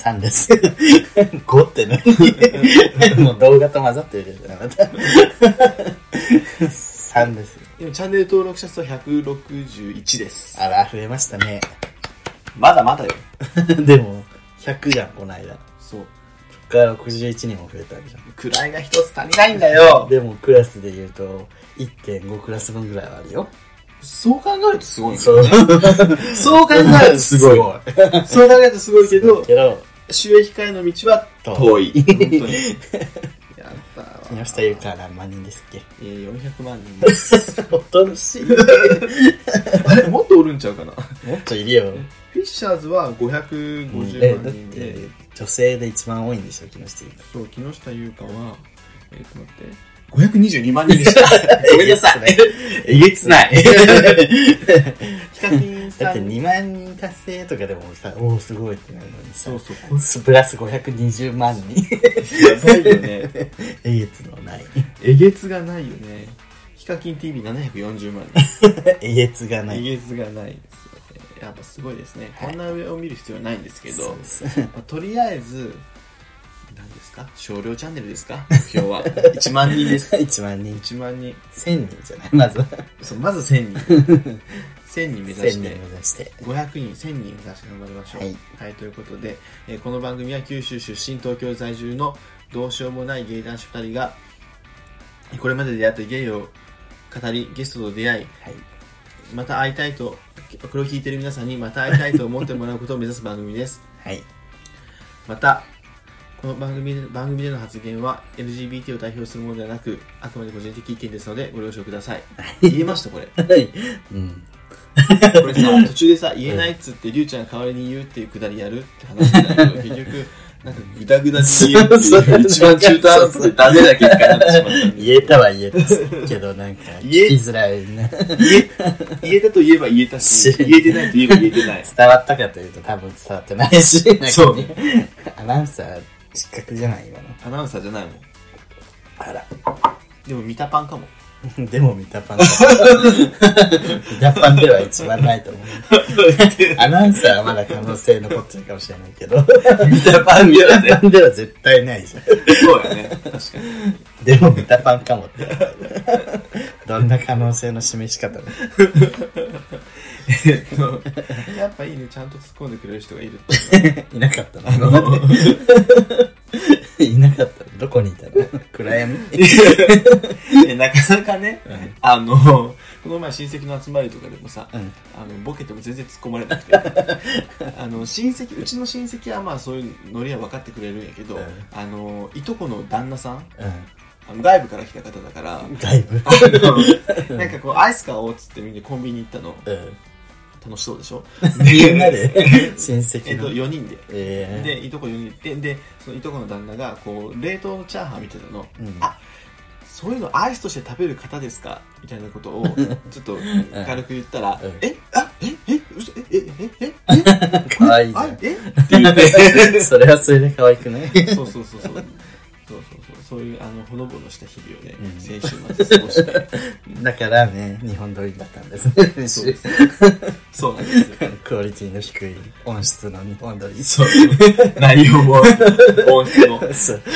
105? 3です。5って何 もう動画と混ざってるじゃん、また。3です。今チャンネル登録者数は161です。あら、増えましたね。まだまだよ。でも、100じゃん、この間。そう。そっから61人も増えたわけじゃん。位が一つ足りないんだよ。でも、クラスで言うと、1.5クラス分ぐらいはあるよ。そう考えるとすごいね。そう。そう考えると すごい。そう考えるとすごいけど、けど、収益化への道は遠い。本当に。やったわ。木下ゆか何万人ですっけ？えー、400万人です。恐ろしい。あれもっとおるんちゃうかな？もっといるよ。フィッシャーズはえ550だっ万人で、て、女性で一番多いんでしょ、木下ゆか。そう、木下優香は、えっ、と待って、522万人でした。ごめんなさい。えげつない。ヒカキンさだってん。2万人達成とかでもさ、おおすごいってなるのにさそう、そう、プラス520万人。やばいよね。えげつのない。えげつがないよね。ヒカキン TV740 万 えげつがな人。えい。げつがないですよね。やっぱすごいですね。こんな上を見る必要はないんですけど、とりあえず、か？少量チャンネルですか？目標は。1万人です。1万人。1万人。1000人じゃない？まず。そうまず1000人。1000人目指1000人して目。指して。500人、1000人目指して頑張りましょう。はい。ということで、えーこの番組は九州出身、東京在住のどうしようもない芸男子2人が、これまで出会った芸を語り、ゲストと出会い、はい。また会いたいと、これを聞いている皆さんにまた会いたいと思ってもらうことを目指す番組です。はい。また、この番組で番組での発言は LGBT を代表するものではなく、あくまで個人的意見ですのでご了承ください。言えました、これ。はい。うん。これさ、途中でさ、言えないっつって、りゅうちゃんが代わりに言うっていうくだりやるって話なんだけど、結局、なんかグダグダに言うっていう、一番中途半端でダメな結果になってしまったんで。言えたは言えたけど、なんか、聞言えきづらいな。言え、言えたと言えば言えたし、言えてないと言えば言えてない。伝わったかというと多分伝わってないし、なんかねそうアナウンサー失格じゃない今の。アナウンサーじゃないもん。あら。でも見たパンかも。でも見たパンだ。見たパンでは一番ないと思う。アナウンサーはまだ可能性残ってるかもしれないけど、見たパン見ではね。たパンでは絶対ないじゃん。そうやね。確かに。でも見たパンかもって。どんな可能性の示し方ね。やっぱいいね、ちゃんと突っ込んでくれる人がいるって。いなかったの今まで。いなかったのどこにいたの？暗闇えなかなかね、うんあの、この前親戚の集まりとかでもさ、うん。あのボケても全然突っ込まれなくて あの親戚うちの親戚はまあそういうノリは分かってくれるんやけど、うんあのいとこの旦那さんうあの外部から来た方だからん。だいぶ。あの なんかこうアイス買おうっつってみんなコンビニ行ったのうん。楽しそうでしょ？みんなで親え戚っとの。4人で。えでいとこ4人で。行ってでそのいとこの旦那がこう冷凍のチャーハン見てたの。うん。あそういうのアイスとして食べる方ですか？みたいなことを ちょっと軽く言ったら、うん。え？あ？え？え？嘘？え？え？え？え？えかわいいじゃあえ？って言って。ん。それはそれで可愛くない？そうそうそう。そうそういう、あの、ほのぼのした日々をね、うん先週末過ごして。だからね、日本撮りだったんですね。そうです。そうなんですよ。クオリティの低い音質の日本撮り。そう。内容も、音質も。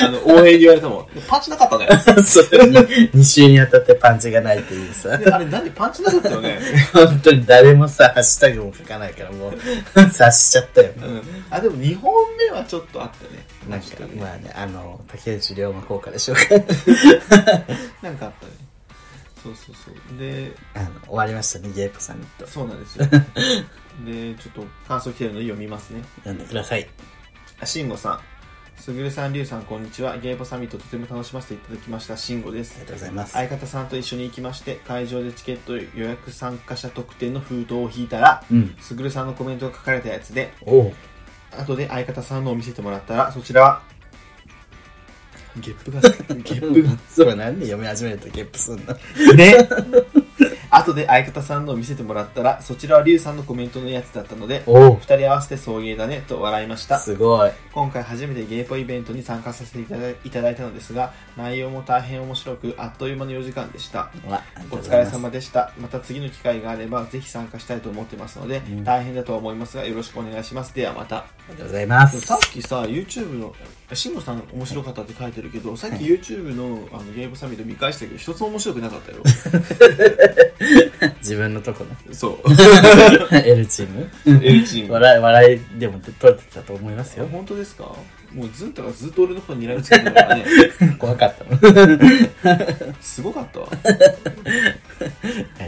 あの、応援に言われたもん。パンチなかったね。そう2週にわたってパンチがないっていうさ。であれ、何パンチなかったよね。本当に誰もさ、ハッシュタグも書かないからもう、察しちゃったよ。うん。あ、でも2本目はちょっとあったね？なんかまあね、あの、竹内涼真効果でしょうか。なんかあったね。そうそうそう。で、あの、終わりましたね、ゲープサミット。そうなんですよ。で、ちょっと感想来てるので読みますね。読んでください。あしんごさん。すぐるさん、りゅうさん、こんにちは。ゲーポサミットとても楽しませていただきました。しんごですありが。とうございます。相方さんと一緒に行きまして、会場でチケット予約参加者特典の封筒を引いたら、うん。すぐるさんのコメントが書かれたやつで、おう。後で相方さんのを見せてもらったら、そちらは、ゲップが、ゲップが、そう、なんで読み始めるとゲップすんの？ね。後で相方さんのを見せてもらったら、そちらはリュウさんのコメントのやつだったので、おお二人合わせて送迎だねと笑いました。すごい。今回初めてゲイポイベントに参加させていただいいただいたのですが、内容も大変面白く、あっという間の4時間でした。わお疲れ様でした。また次の機会があれば、ぜひ参加したいと思ってますので、ん大変だとは思いますが、よろしくお願いします。ではまた。ありがとうございます。さっきさ、YouTube の、慎吾さん面白かったって書いてるけど、さっき YouTube のあのゲームサミット見返したけど、一つも面白くなかったよ。自分のとこね。そう。L チーム L チーム。笑い、笑いでも取れてたと思いますよ。本当ですか？もうズンタがずっと俺のことに睨みつけてるからね。怖かったの。すごかったわ。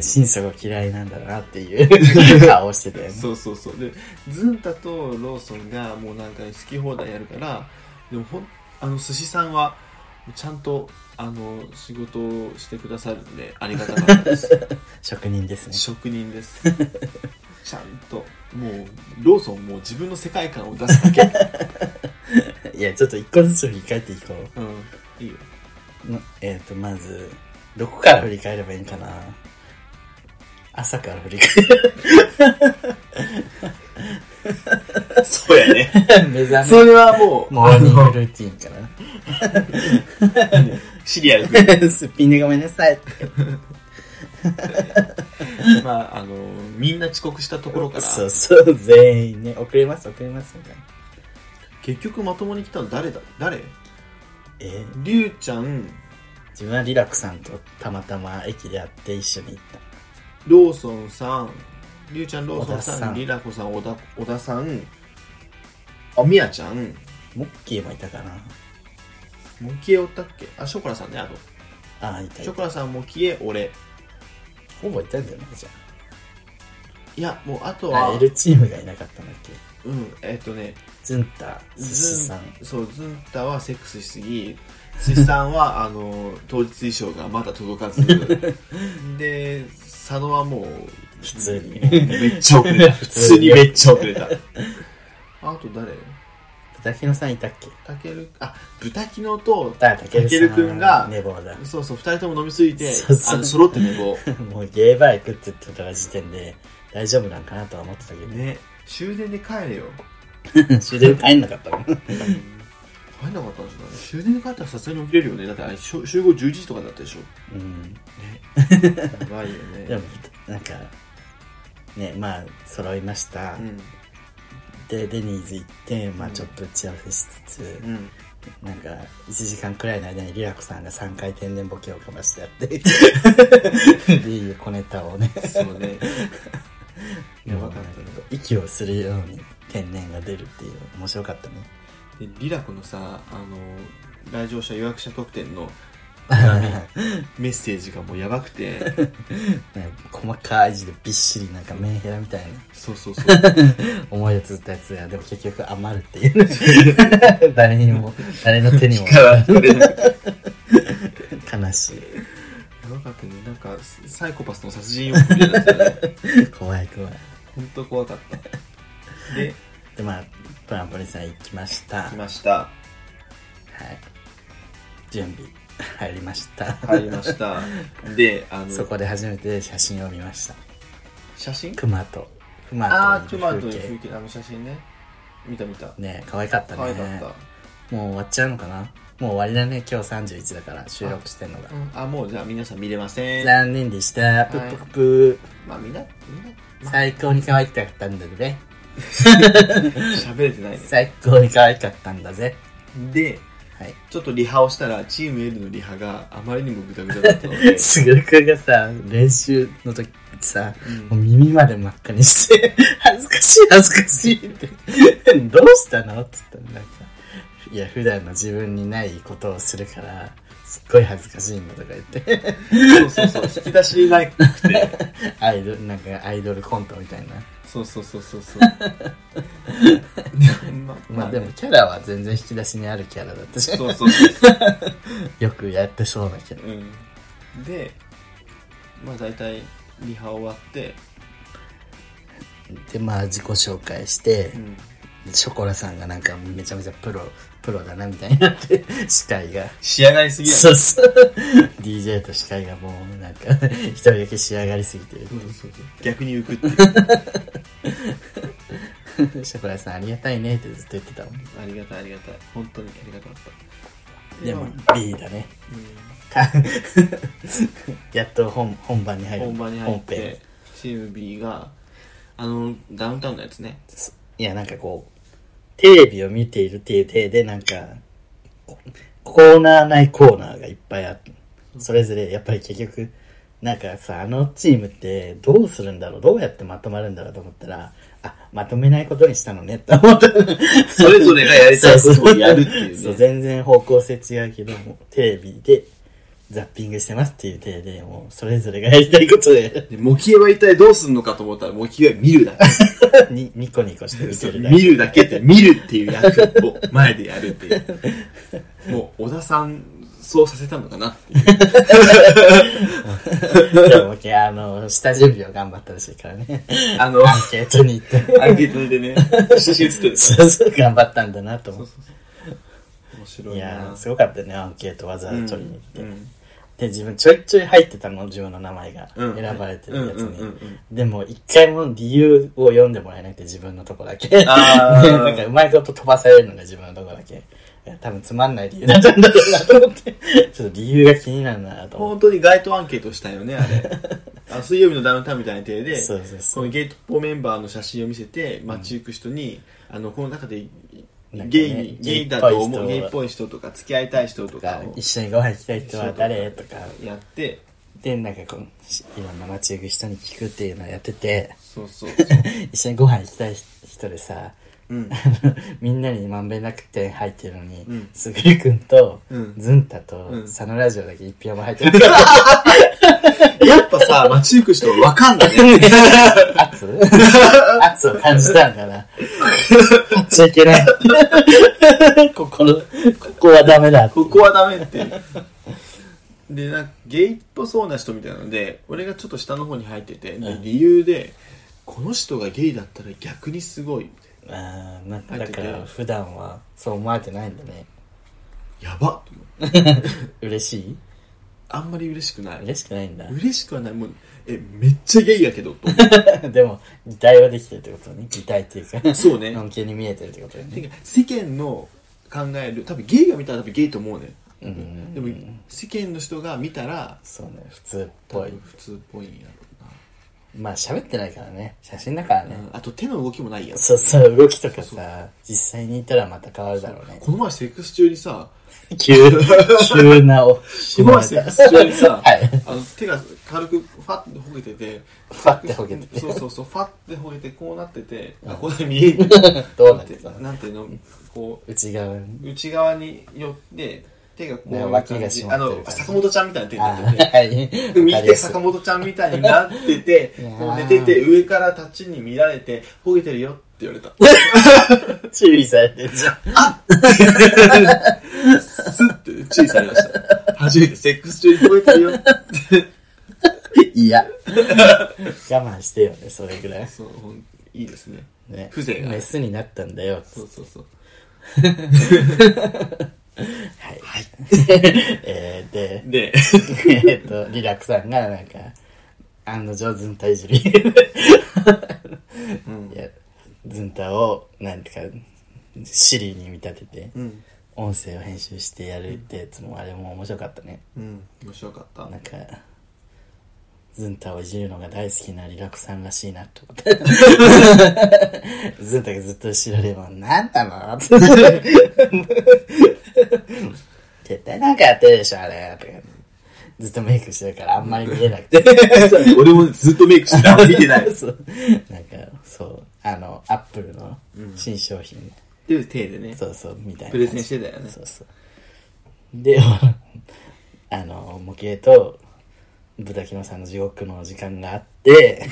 心底嫌いなんだなっていう 顔してたよね。そうそうそう。で、ズンタとローソンがもうなんか好き放題やるから、でもほん、あの寿司さんは、ちゃんと、あの、仕事をしてくださるんで、ありがたかったです。職人ですね。職人です。ちゃんと、もう、ローソンもう自分の世界観を出すだけ。いや、ちょっと一個ずつ振り返っていこうん、いいよ。えっ、と、まず、どこから振り返ればいいんかな朝から振りそうやね。目覚それはもう、め、モーニングルーティンか シリアル。な。すっぴんでごめんなさい。まあ、あの、みんな遅刻したところから、そうそう、全員ね、遅れます、遅れます、みたいな。結局まともに来たの誰だ？誰？え？ーりゅうちゃん、自分はリラクさんとたまたま駅で会って一緒に行った。ローソンさん、りゅうちゃん、ローソンさん、小田さん。りらこさん、小田小田さん、あ、みやちゃん、モッキーもいたかな。モキエおったっけ？あ、ショコラさんね、あと。ああ、いたいた。ショコラさん、モキエ、俺。ほぼいたんじゃないじいや、もうあとゃん。あ、は、L チームがいなかったんだっけ？うん、えっ、とね、ズンタ、寿司さん。そう、ズンタはセックスしすぎ、寿司さんは、あの、当日衣装がまだ届かず、で、佐野はもう、普通にめっちゃ遅れた。普通にめっちゃ遅れた。あと誰？豚キノさんいたっけ？たける、あ、豚キノと、だ、たけるくんが寝坊だ。そうそう、二人とも飲みすぎて、そうそうあの、揃って寝坊。もうゲーバー行くって言ってた時点で大丈夫なんかなとは思ってたけどね。ね、終電で帰れよ。終電帰んなかったの帰んなかったんじゃない終電で帰ったらさすがに起きれるよね。だってあれ、集集合11時とかだったでしょ。うん。やばいよね。でも、なんか、ね、まあ、揃いました。うん。で、デニーズ行って、まあちょっと打ち合わせしつつ、うん。なんか、1時間くらいの間にリラコさんが3回天然ボケをかましてやって、で、いう小ネタをね、そうね。やばかったね。息をするように天然が出るっていう、面白かったね。で、リラコのさ、あの、来場者予約者特典のメッセージがもうやばくて、ね細かい字でびっしりなんかメンヘラみたいなそうそうそう。思いをつったやつが、でも結局余るっていう。誰にも、誰の手にも悲しい。ばかったね。なんか、サイコパスの殺人予告みたいになってたね。怖い怖い。ほんと怖かった。で、で、まあ、トランポリンさん行きました。来はい。ました。準備 入りました。入りました。で、あの、そこで初めて写真を見ました。写真？熊と、熊といトマトる風景。の風景、あの写真ね。見た見た。ね可愛かった可愛ね。かっもう終わっちゃうのかな？もう終わりだね。今日31だから収録してんのがた。。うん、あ、もうじゃあ皆さん見れません。残念でした。ぷっぷくぷまあみんな、みんな、まあ、最高に可愛かったんだぜ。喋れてないね。最高に可愛かったんだぜ。で、はい。ちょっとリハをしたら、チーム L のリハがあまりにもグダグダだったので、すぐるくんがさ、練習の時さ、うんもう耳まで真っ赤にして、恥ずかしい恥ずかしいって、どうしたのって言ったらなんか、いや、普段の自分にないことをするから、すっごい恥ずかしいんだとか言って、そうそうそう、引き出しなくて、アイドル、なんかアイドルコントみたいな。そうそうそうそうそう。で ままあでも、キャラは全然引き出しにあるキャラだったし、そうそうそう。よくやってそうなキャラ。うん。で、まあ大体、リハ終わって、で、まあ自己紹介してう、ん。ショコラさんがなんかめちゃめちゃプロ、プロだなみたいになって、司会が。仕上がりすぎる。そうそう。DJ と司会がもうなんか、一人だけ仕上がりすぎてる。そうそうそう逆に浮くっていう。ショコラさんありがたいねってずっと言ってたもん。ありがたいありがたい。本当にありがたかった。でも、B だね。やっと本本番に入ん、る。本番に入って、チーム B が、あの、ダウンタウンのやつね。いや、なんかこう、テレビを見ているっていう体で、なんか、こコーナーないコーナーがいっぱいあって、それぞれ、やっぱり結局、なんかさ、あのチームってどうするんだろうどうやってまとまるんだろうと思ったら、あ、まとめないことにしたのねって思った。それぞれがやりたいことをやるっていうそう、ね。全然方向性違うけども、テレビでザッピングしてますっていう体で、もう、それぞれがやりたいことで、で、モキエは一体どうすんのかと思ったら、モキエは見るだけ。にニコニコして見てるだけ。見るだけって、見るっていう役を前でやるっていう。もう、小田さん、そうさせたのかなっていう。でも、あの、下準備を頑張ったらしいからね。あの、アンケートに行って。アンケートでね、写真写ってる。そうそう、頑張ったんだなと思っ面白て。いいなやー、すごかったよね、アンケートわざわざ取りに行って。うんで、自分ちょいちょい入ってたの、自分の名前が。うん選ばれてるやつにうんうんうんうん。でも、一回も理由を読んでもらえなくて、自分のとこだけ。あー なんか、うまいこと飛ばされるのが自分のとこだけ。多分つまんない理由だったんだろうなと思って。ちょっと理由が気になるなと本当に街頭アンケートしたよね、あれ。あ水曜日のダウンタウンみたいな体で、そうそうそうこのゲートポメンバーの写真を見せて、街行く人に、あの、この中で、ゲイに、ゲイだと思う、ゲイっぽい人とか、付き合いたい人とて。かを一緒にご飯行きたい人は誰とか。やって、で、なんかこう、しいろんな街行く人に聞くっていうのをやってて、そうそう。一緒にご飯行きたい人でさ、うん。みんなにまんべんなく点入ってるのにうん、すぐるくんとうん、ズンタとうん、佐野ラジオだけ一票も入ってる やっぱさ、街行く人わかんないね。圧？圧を感じたんかな。言っちゃいけない。ここの、ここはダメだ。ここはダメって。で、なんか、ゲイっぽそうな人みたいなので、俺がちょっと下の方に入ってて、理由で、この人がゲイだったら逆にすごい。んかだから普段はそう思われてないんだね。やばっ 嬉しい？あんまり嬉しくない。嬉しくないんだ。嬉しくはない。もう、え、めっちゃゲイやけど、と思 でも、擬態はできてるってことね。擬態っていうか、そうねのんけに見えてるってことよね。てか世間の考える、多分ゲイが見たら多分ゲイと思うね。うん。でも、世間の人が見たら、そうね、普通っぽい。普通っぽいんやろまあ喋ってないからね。写真だからね。うんあと手の動きもないやん。そうそう、動きとかそうさ、実際にいたらまた変わるだろうね。この前セックス中にさ、急、急なお、この前セックス中にさ、はい。あの手が軽くファッてほげてて、ファッてほげててそうそうそう、ファッてほげてこうなってて、あ、これ見える。どうなってたの？なんていうの、こ内側に。う、内側に寄って、手がこういうね脇が感じ。締まあの、坂本ちゃんみたいな手にあなってて。はい。で右手坂本ちゃんみたいになっててこう寝てて、上からタッチに見られて、ほげてるよって言われた。注意されてる じゃん。スッて注意されました。初めてセックス中にほげてるよって。いや。我慢してよね、それぐらい。そう、ほんいいですね。ね。風情がメスになったんだよ。そうそうそう。はい。えー、で、で、えっと、リラックさんがなんか、案の定ズンタいじり。うんいや、ズンタを、なんていうか、シリに見立てて、うん。音声を編集してやるってやつも、あれも面白かったね。うん。面白かった。なんか、ズンタをいじるのが大好きなリラクさんらしいなと思って。ズンタがずっと後ろでも、なんなのって やってるでしょ、あれ。ずっとメイクしてるからあんまり見えなくて。俺もずっとメイクしてた。見てない。そう。なんか、そう、あの、アップルの新商品、っていう体でね。そうそう、みたいな。プレゼンしてたよねそうそう。で、あの、模型と、豚キノさんの地獄の時間があって、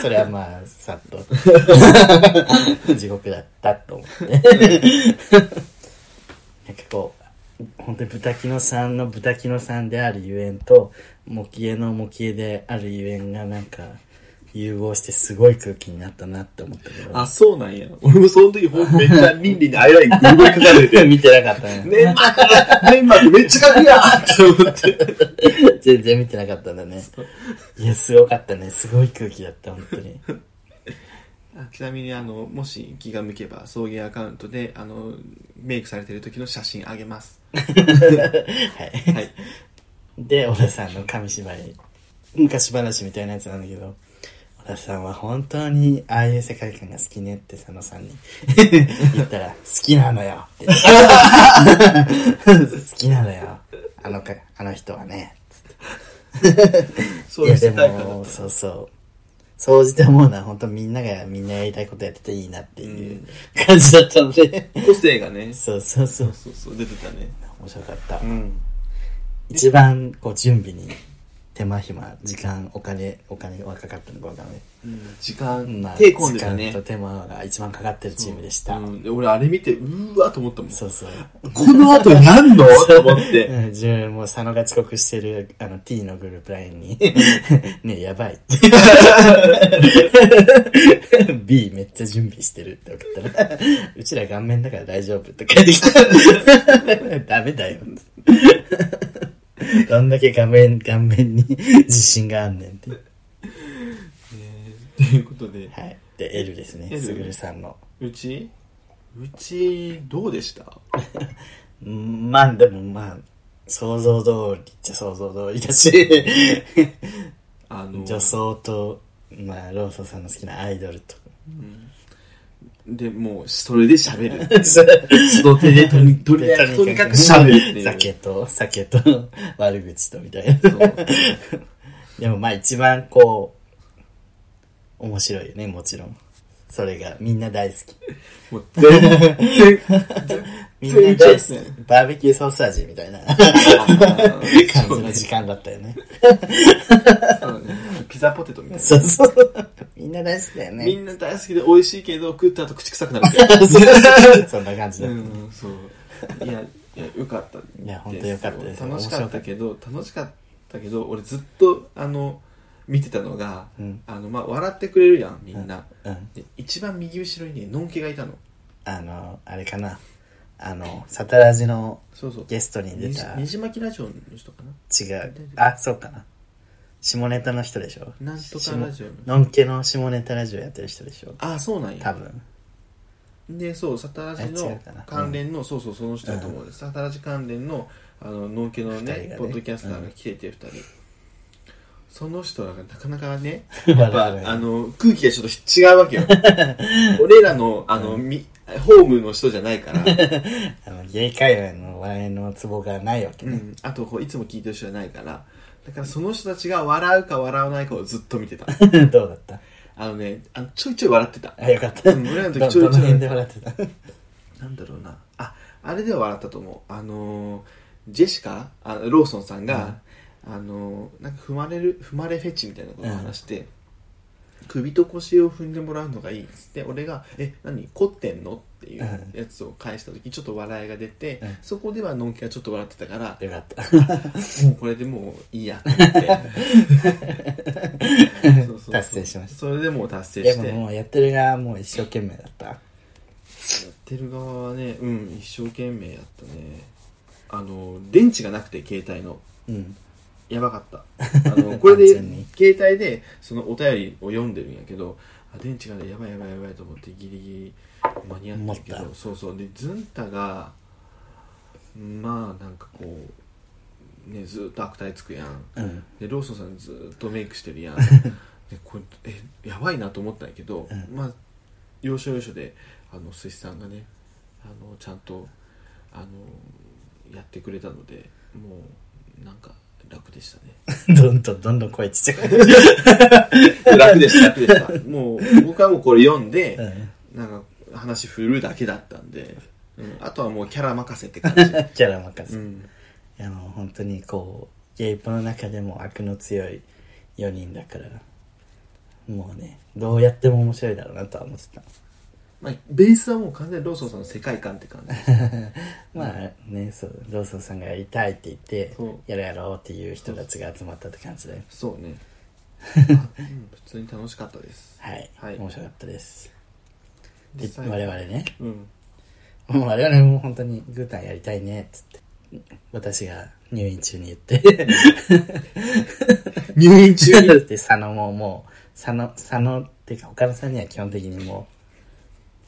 それはまあ、さっと、地獄だったと思って。なんかこう、本当に豚キノさんの豚キノさんであるゆえんと、模型の模型であるゆえんがなんか、融合してすごい空気になったなって思ったけど。あ、そうなんや。俺もその時ほんとめっちゃリンリンにアイライングリグリかかれて、見てなかったね。粘膜、粘膜めっちゃかくやって思って。全然見てなかったんだね。いや、すごかったね。すごい空気だった、本当に。あちなみにあのもし気が向けば送迎アカウントであのメイクされてる時の写真あげますはい。はいで、小田さんの紙芝居、昔話みたいなやつなんだけど、小田さんは本当にああいう世界観が好きねって佐野さんに言ったら、好きなのよって。好きなのよ。あのか、あの人はね。そういういや、で世界観だも、ったそうそう。総じて思うのは本当みんながみんなやりたいことやってていいなっていう感じだったので。個性がねそうそうそう。そうそう出てたね面白かった。うん一番こう準備に手間暇時間お金お金はかかったのかわかんない、時間、まあ、手込んでたね。時間と手間が一番かかってるチームでした、うん。で俺あれ見てうーわと思ったもん。そうそう。この後やんの？と思って。うん自分もう佐野が遅刻してるあの T のグループラインに。ねえやばい。B めっちゃ準備してるって送ったらうちら顔面だから大丈夫って帰ってきた。ダメだよ。どんだけ画面顔面に自信があんねんってということで。はい。で、L ですね。L すぐるさんの。うち？うちどうでした？う んまあ、でもまあ、想像通りっちゃ想像通りだし、あの。女装と、まあ、ローソンさんの好きなアイドルと。でもうそれで喋る。そその手でとにとにかくとにかく喋る。って。いう酒と、酒と、悪口とみたいな。でもまあ一番こう、面白いよね、もちろん。それがみんな大好き。もう全然 みんな大好き。バーベキューソース味みたいな感じの時間だったよね。ピザポテトみたいなそうそう。みんな大好きだよね。みんな大好きで美味しいけど食った後口臭くなるそんな感じだった。うんそういやいやよかったいや本当よかったです楽しかったけど楽しかったけど俺ずっとあの見てたのが、うん。あのまあ笑ってくれるやんみんな、うん。で一番右後ろにねのんけがいたの。あの、あれかな。あの、サタラジのそうそう。ゲストに出た、ねじ巻きラジオの人かな。違う。あ、そうかな。下ネタの人でしょ。なんとかラジオののんけの下ネタラジオやってる人でしょ。ああそうなんや。多分。でそうサタラジあ違のうかな。関連の、そうそうその人だと思うん。です、サタラジ関連のあののんけのね二人がね。ポッドキャスターが来てて2人、その人らがなかなかねやっぱあの空気がちょっと違うわけよ。俺らのあの、みホームの人じゃないから、あの、ゲイ界隈の笑いのツボがないわけね。うん、あとこういつも聞いてる人じゃないから。だからその人たちが笑うか笑わないかをずっと見てた。どうだった？あのねあのちょいちょい笑ってた。あ、よかった。うん俺らの時どちょいちょいどの辺で笑ってた？なんだろうな。あ、あれでは笑ったと思う。あのー、ジェシカ？あローソンさんが、あのー、なんか踏まれる、踏まれフェチみたいなことを話して、首と腰を踏んでもらうのがいいっつって、俺が、え、何？凝ってんの？っていうやつを返した時、ちょっと笑いが出て、うんそこではのんきがちょっと笑ってたから、よかった。もうこれでもういいやと思って。そうそうそう達成しましたそれでもう達成でして。ももうやってる側もう一生懸命だった。やってる側はねうん一生懸命やったねあの電池がなくて携帯のうん。やばかった。あの これで完全に。携帯でそのお便りを読んでるんやけどあ電池がねやばいやばいやばいと思ってギリギリ間に合ったんやけどそうそう。でズンタがまあなんかこうねずっと悪態つくやん。うん。でローソンさんずっとメイクしてるやん。でこれえやばいなと思ったんやけど、うん。まあ要所要所であの寿司さんがねあのちゃんとあのやってくれたのでもうなんか楽でしたね どんどんどんどん声ちっちゃく。楽でした楽でした もう僕はもうこれ読んで、うん。なんか話振るだけだったんで、うん、あとはもうキャラ任せって感じ、キャラ任せ。いうん、やもう本当にこう、ゲイポの中でも悪の強い4人だから、もうね、どうやっても面白いだろうなとは思ってた。まあ、ベースはもう完全にローソンさんの世界観って感じ。まあね、そう、ローソンさんがやりたいって言ってそう、やろうやろうっていう人たちが集まったって感じで。そうね。うん普通に楽しかったです。はい、はい。面白かったです。で実際我々ね。うん。も う我々も本当にグータンやりたいねっつって。私が入院中に言って。入院中に？で佐野ももう佐野佐野っていうか岡田さんには基本的にもう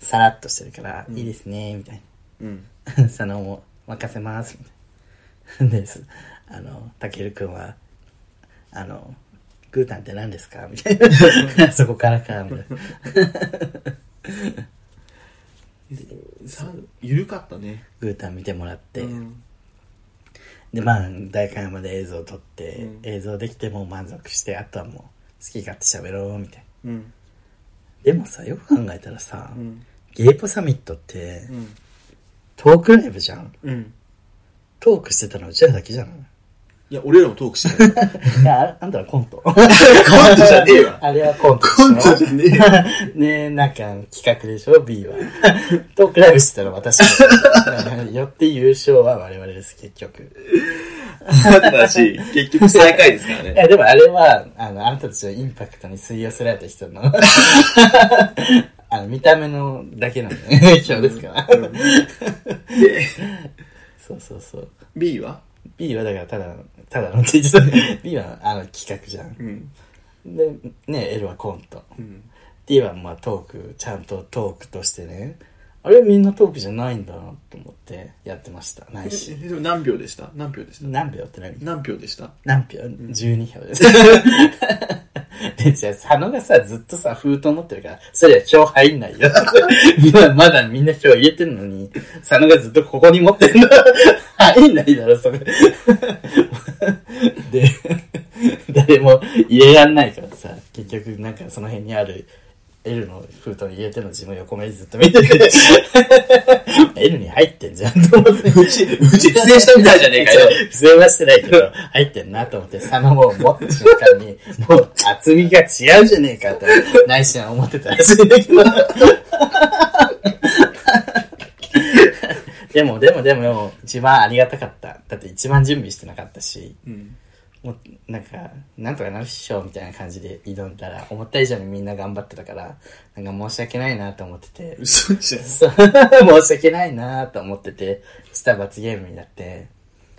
さらっとしてるから、いいですねみたいうん。な佐野も任せますみたいな。です。あのたけるくんはあのグータンって何ですか？みたいな。そこからかみたいな。さ緩かったね。グータン見てもらって、うん。でまあ大会まで映像を撮って、うん。映像できてもう満足してあとはもう好き勝手喋ろうみたいな。うん。でもさよく考えたらさ、うんゲイポサミットってうんトークライブじゃん。うん。トークしてたのうちらだけじゃんい？や俺らもトークしてたよ。いやああんたはコント。コントじゃねえわ。あれはコントコントじゃねえよねえなんか企画でしょ？B は。トークライブしてたら私。よって優勝は我々です結局。ただし結局最下位ですからね。いやでもあれはあのあなたたちのインパクトに吸い寄せられた人のあの見た目のだけのね影響ですから、うん。でそうそうそう。B は？B はだからただただのって言ってた。B はあの企画じゃん。うん。でね L はコント。うん。D はまあトーク。ちゃんとトークとしてね。あれみんなトークじゃないんだなと思ってやってました。ないし。えでも何票でした？何票でした？何秒って何？何票でした？何票 ?12 票です。で、じゃあ、佐野がさ、ずっとさ、封筒持ってるから、そりゃ票入んないよ。今まだみんな票入れてんのに、佐野がずっとここに持ってんの。入んないだろ、それ。で、誰も入れらんないからさ、結局なんかその辺にある L の封筒に入れてるの自分横目でずっと見てて、L に入ってんじゃんと思って。うちうち出演したみたいじゃねえかよ 不正はしてないけど、入ってんなと思って、佐野も持った瞬間に、もう厚みが違うじゃねえかと、内心は思ってたらしいんだけど。でも、でも、でも、一番ありがたかった。だって一番準備してなかったし、うんもう、なんか、なんとかなるっしょ、みたいな感じで挑んだら、思った以上にみんな頑張ってたから、なんか申し訳ないなと思ってて、嘘じゃん。そう。申し訳ないなと思ってて、した罰ゲームになって、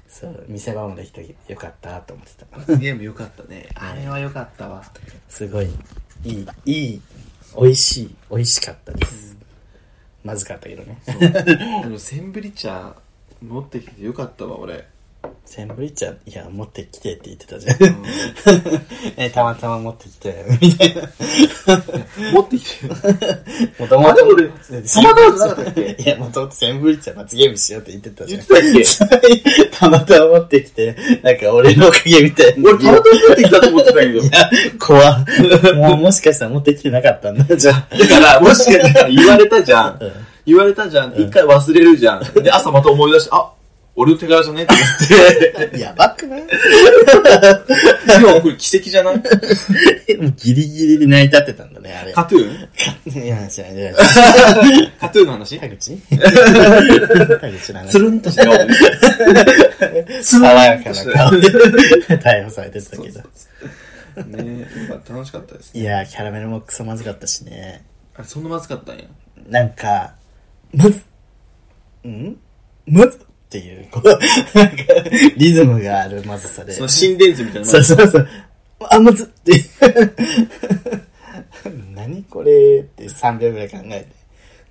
そう、見せ場もできてよかったと思ってた。ゲーム良かったね。あれは良かったわ。すごい、いい、いい、美味しい、美味しかったです。まずかったけどね。あのセンブリ茶持ってきてよかったわ俺センブリ茶、いや、持ってきてって言ってたじゃん。え、たまたま持ってきて、みたいな。持ってきて。もともと俺たまたまじゃなかったっけいや、もともとセンブリ茶罰ゲームしようって言ってたじゃん。言ってたっ たまたま持ってきて、なんか俺のおかげみたいな。俺たまたま持ってきたと思ってたけど。いや、怖。っもうもしかしたら持ってきてなかったんだ、じゃあ。だからもしかしたら言われたじゃん。うん。言われたじゃん。一回忘れるじゃん。で朝また思い出してあ俺の手柄じゃねって思って。やばくない？今これ奇跡じゃない？もうギリギリで泣いたってたんだね、あれ。カトゥー？ンいや、じゃあ、じゃカトゥーンの話？田口？田口の。話つるんとした爽やかな顔で。逮捕されてたけど。ね。楽しかったですいやー、キャラメルもクソまずかったしね。あそんなまずかったんや。なんか、むず、ん？むずっていう、こう、なんか、リズムがあるまずさで。その心電図みたいなそうそうそう。あ、むずって。何これって3秒ぐらい考えて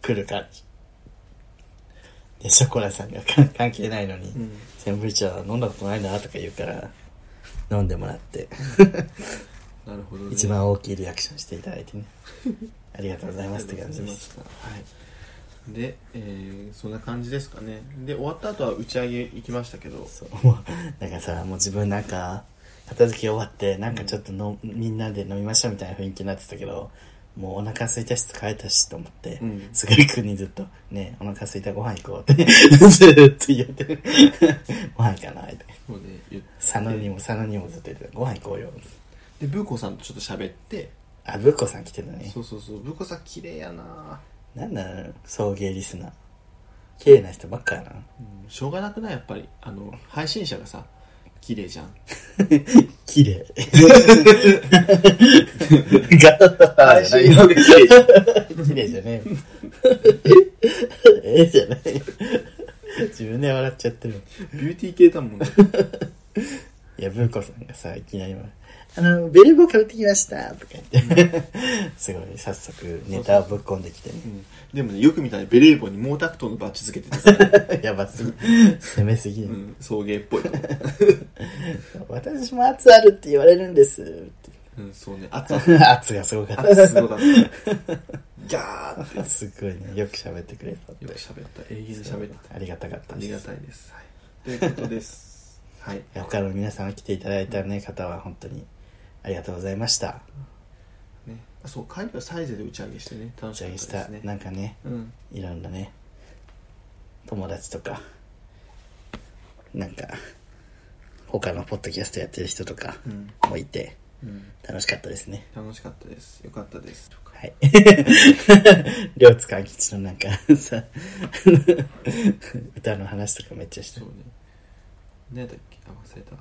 くる感じ。で、ショコラさんがか関係ないのに、んセンブリ茶飲んだことないなとか言うから、飲んでもらって、なるほどね一番大きいリアクションしていただいてね。ありがとうございますって感じです。はい。で、えー、そんな感じですかね。で、終わった後は打ち上げ行きましたけど、そう、もう、なんかさ、もう自分なんか、片付け終わって、なんかちょっとの、みんなで飲みましょうみたいな雰囲気になってたけど、もうお腹空いたし疲れたしと思って、うんすぐくんにずっと、ね、お腹空いたご飯行こうって、ずーっと言ってる。ご飯行かないって。そうね、言っ佐野にも佐野にもずっと言ってた。ご飯行こうよ。で、ブーコさんとちょっと喋って、あ、ぶっこさん来てたね。そうそうそう、ブーコさん綺麗やななんだろう、送迎リスナー。綺麗な人ばっかやな。うんしょうがなくない？やっぱり。あの、配信者がさ、綺麗じゃん。綺麗。ガーじゃないよ。綺麗じゃねえよ。ええじゃないよ。自分で笑っちゃってる。ビューティー系だもんね。いや、ブーコさんがさ、いきなり、あの、ベルボ買ってきましたとか言って、すごい、早速、ネタをぶっ込んできてね。うんでもね、よく見たらベレー帽に毛沢東のバッジつけてた やばすぎ。攻めすぎる。うん、送迎っぽい。私も圧あるって言われるんです。ってうん、そうね、圧は、圧がすごかった。圧すごかった。ギャーって。すごいね。よく喋ってくれた。よく喋った。英語で喋った。ありがたかったです。ありがたいです。はい。ということです。はい。他の皆さんが来ていただいた、ね、方は本当にありがとうございました。ね、あそう、帰りはサイズで打ち上げしてね、楽打しかったち上げした、ですね。なんかね、うん。いろんなね、友達とか、なんか、他のポッドキャストやってる人とかうん。もいて、うん。楽しかったですね。楽しかったです。よかったです。はい。両津勘吉のなんかさ、歌の話とかめっちゃしてそうね。何だっけ？あ、忘れた。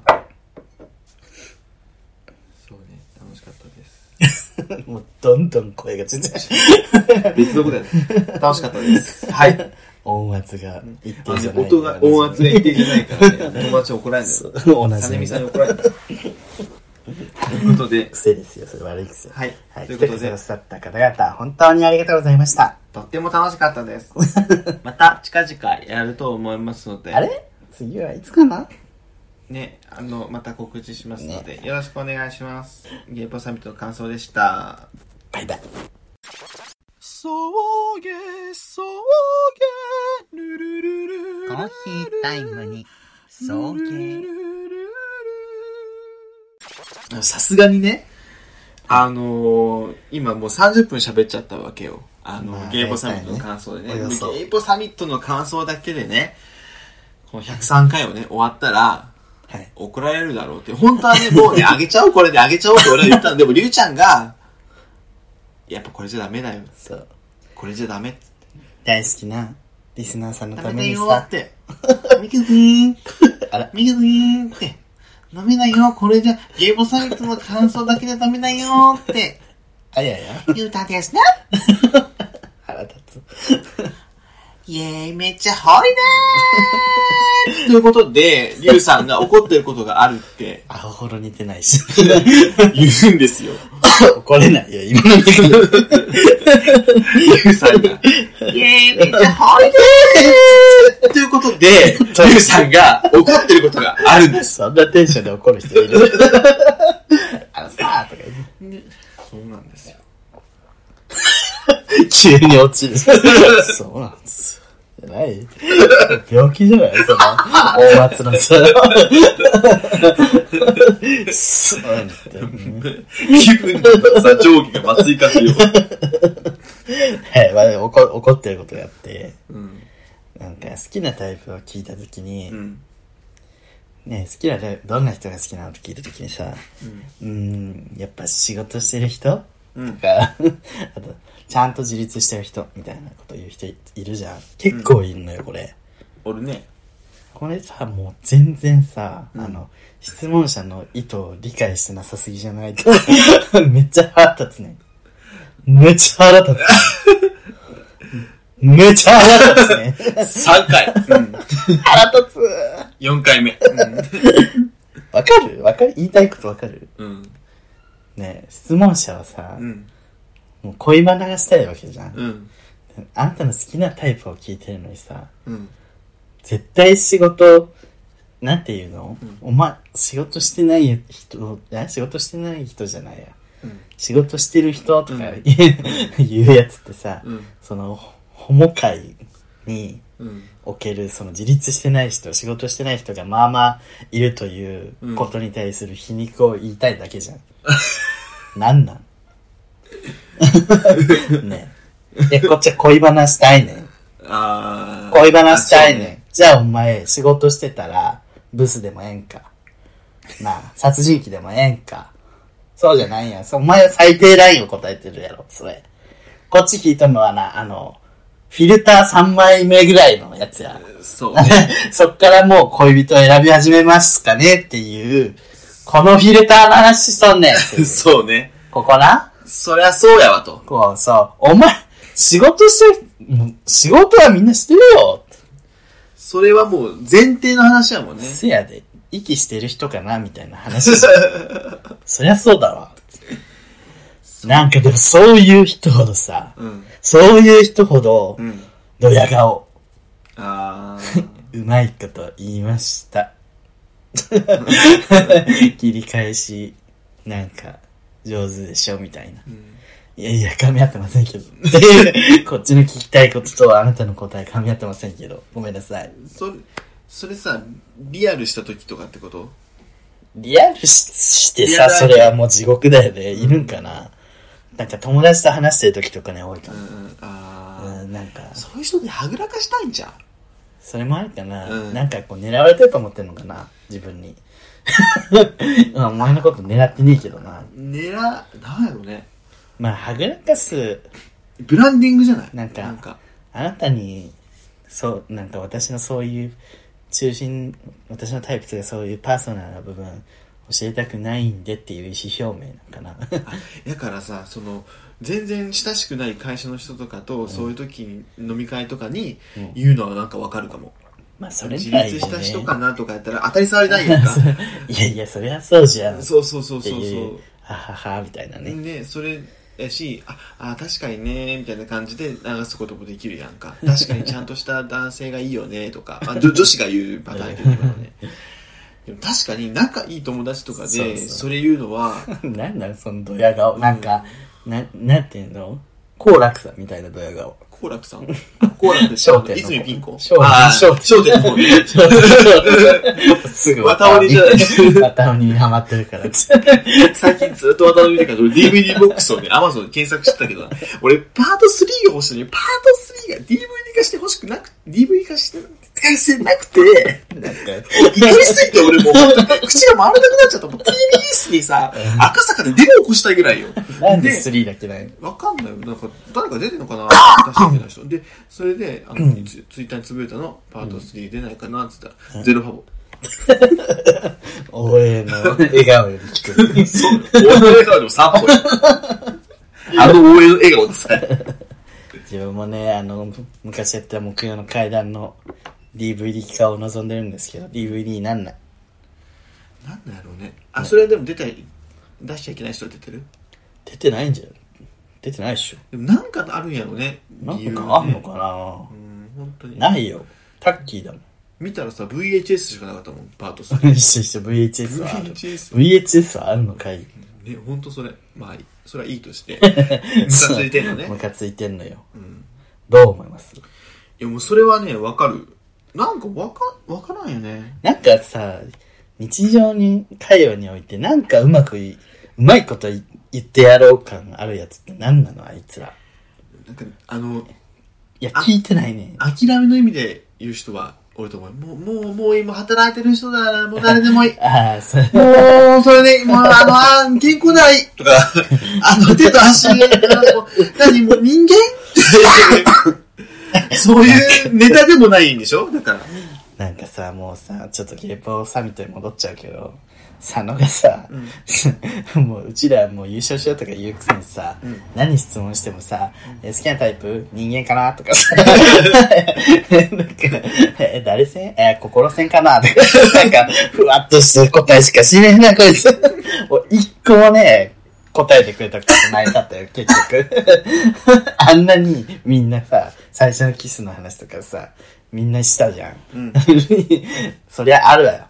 そうね、楽しかったです。もうどんどん声が全然別のことやね。楽しかったです。はい。音圧が一あ定じゃない。音が、音圧が一定じゃないからね、友達怒られるよ。同じサネミさんに怒られる。ということで、癖ですよ、それ悪い癖。はい。はい。ということでくだ、さった方々、本当にありがとうございました。とっても楽しかったです。また近々やると思いますので、あれ？次はいつかな？ね、あの、また告知しますので、よろしくお願いします。ゲイポサミットの感想でした。バイバイ。そうげ、そうげ、ルルルルコーヒータイムに送迎。さすがにね、あのー、今もう30分喋っちゃったわけよ。あの、まあゲイポサミットの感想でね。大体ねおよそゲイポサミットの感想だけでね、この103回をね、終わったら、はい。怒られるだろうって。本当はね、もうね、あげちゃおう、これであげちゃおうって俺は言ったの。でも、りゅうちゃんが、やっぱこれじゃダメだよ。そう。これじゃダメって。大好きなリスナーさんのダメだためにさ、よって。ミクくん。あら、ミクくんって。ダメだよ、これじゃ、ゲイボサミットの感想だけじゃダメだよって。あやや、言うたですね。腹立つ。イェーイ、めっちゃホリデー ということで、リュウさんが怒ってることがあるってアホほど似てないし。言うんですよ。怒れないよ、今のリュウさんが、イェーイ、めっちゃホリデーということで、リュウさんが怒ってることがあるんです。そんなテンションで怒る人いる。あのさーとか言って。そうなんですよ。急に落ちる。そうなんですない病気じゃないその、大松のさ。そ うなんだよね。気分のさ、上下が松井かすよ。はい、まあ、怒怒ってることがあって、うん。なんか好きなタイプを聞いたときに、うん。ね、好きなタイプ、どんな人が好きなのって聞いたときにさ、うーん、やっぱ仕事してる人うん。とか、あと、ちゃんと自立してる人みたいなこと言う人いいるじゃん。結構いるのよ、これ。俺ね、これさ、もう全然さ、うんあの、質問者の意図を理解してなさすぎじゃないと、めっちゃ腹立つね。めっちゃ腹立つ。めっちゃ腹立つね。3回。うん。腹立つ。4回目。わかる？わかる？言いたいことわかる？うん。ね質問者はさ、うん。もう恋バナがしたいわけじゃん。うん。あんたの好きなタイプを聞いてるのにさ、うん。絶対仕事、なんていうの、うんお前、仕事してない人、あ仕事してない人じゃないや。うん。仕事してる人とかうん 言うやつってさ、うん。その、ホモ界にうん。おける、その自立してない人、仕事してない人がまあまあいるということに対する皮肉を言いたいだけじゃん。なんなん？ねえ。え、こっちは恋バナしたいねん。恋バナしたいあねん。じゃあお前、仕事してたら、ブスでもええんか。なあ、殺人鬼でもええんか。そうじゃないやん。お前は最低ラインを答えてるやろ、それ。こっち聞いたのはな、あの、フィルター3枚目ぐらいのやつや。そうね。そっからもう恋人を選び始めますかねっていう、このフィルターの話しとんねん そうね。ここな？そりゃそうやわと。こう、そう、お前、仕事して、仕事はみんなしてるよそれはもう前提の話やもんね。せやで、息してる人かなみたいな話 そりゃそうだわ。なんかでもそういう人ほどさ、うん。そういう人ほどう、ん。ドヤ顔、あー。うまいこと言いました。切り返し、なんか、上手でしょみたいな。うんいやいや、噛み合ってませんけど。っていうこっちの聞きたいこととあなたの答え噛み合ってませんけど。ごめんなさい。それ、それさ、リアルした時とかってこと？リアルししてさ、それはもう地獄だよね。いるんかな？なんか友達と話してる時とかね、多いかも。うんうん。あー。うん、なんか、そういう人ではぐらかしたいんじゃん。それもあるかな、うんなんかこう狙われてると思ってんのかな自分に。うんお前のこと狙ってねえけどな。狙、なんやろね。まあ、はぐらかす、ブランディングじゃない？なんかなんか。あなたに、そう、なんか私のそういう中心、私のタイプとかそういうパーソナルな部分教えたくないんでっていう意思表明なのかな。あだからさその全然親しくない会社の人とかと、そういう時に飲み会とかにうん言うのはなんかわかるかも、まあ、それね。立した人かなとかやったら当たり障りないやんか いやいや、そりゃそうじゃん。そうそうそうそういうそ、ははは、みたいなうね。でそれやしああ確かにねみたいな感じで流すこともできるやんか確かにちゃんとした男性がいいよねとかあ女女子が言うパターンやけどね でも確かに仲いい友達とかでそうそう。それ言うのは なんなん、そのドヤ顔。なんか、な、なんていうの？好楽さんみたいなドヤ顔。好楽さん？好楽笑点の泉ピン子。笑点。あー。笑笑点の方ね。すぐ綿織りじゃない。綿織りにハマってるから。最近ずっと渡辺見てから DVD ボックスをね、Amazon で検索してたけどな、俺パート3が欲しいのに、パート3が DVD 化して欲しくなく、DVD 化して、使い捨てなくて、なんか、怒りすぎて俺もう口が回らなくなっちゃった。もう TBS にさ、赤坂でデモ起こしたいぐらいよ。なんでで3だけないのわかんないよ。なんか、誰か出てんのかな？出してない人。で、それで、あの、ツツイッターにつぶやいたの、パート3出ないかな？って言ったら、ゼロファボ。応援の笑顔より低い。そう。俺の笑顔でも3歩よ。あの応援の笑顔でさ。自分もね、あの、昔やった木曜の階段の DVD 化を望んでるんですけど、DVD になんない。なんだろうね。あ、それはでも出たい、出しちゃいけない人は出てる？出てないんじゃん。出てないっしょ。でもなんかあるんやろね。なん理由かあんのねかな？うん、本当に。ないよ。タッキーだもん。見たらさ、VHS しかなかったもん、パート3。一緒一緒 VHS はある。VHS。VHS はあるのかいね、本当それ。まあ、それはいいとして。ムカついてんのねム。カついてんのよ。うん。どう思います？いや、もうそれはね、わかる。なんかわか、わからんよね。なんかさ、日常に、会話において、なんかうまくい、うまいことい言ってやろう感あるやつって何なのあいつら。なんか、あの、いや、あ聞いてないね。諦めの意味で言う人はおると思う。もう、もう、もう今働いてる人だな、もう誰でもいい。ああ、それ。もう、それで、もう、あの、あー健康ないとか、あの、手と足、あ の何、もう人間？そういうネタでもないんでしょ？だから。なんかさ、もうさ、ちょっとゲーポーサミットに戻っちゃうけど、佐野がさ、もううちらもう優勝しようとか言うくせにさ、うん。何質問してもさ、え好きなタイプ？人間かな？とかさ、なんか、え誰戦？え心戦かな？とか、なんか、ふわっとした答えしかしねえな、こいつ。一個もね、答えてくれたことないかったよ、結局。あんなにみんなさ、最初のキスの話とかさ、みんなしたじゃん。うん。そりゃあるわよ。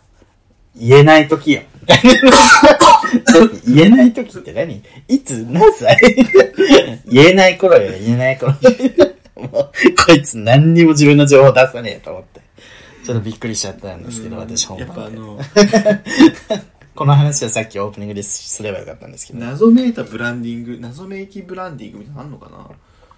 言えない時よ。言えない時って何？いつ何歳？言えない頃よ、言えない頃。もう、こいつ何にも自分の情報出さねえと思って。ちょっとびっくりしちゃったんですけど、私本やっぱあ番で。の、この話はさっきオープニングですればよかったんですけど。謎めいたブランディング、謎めいきブランディングみたいなのあんのかな？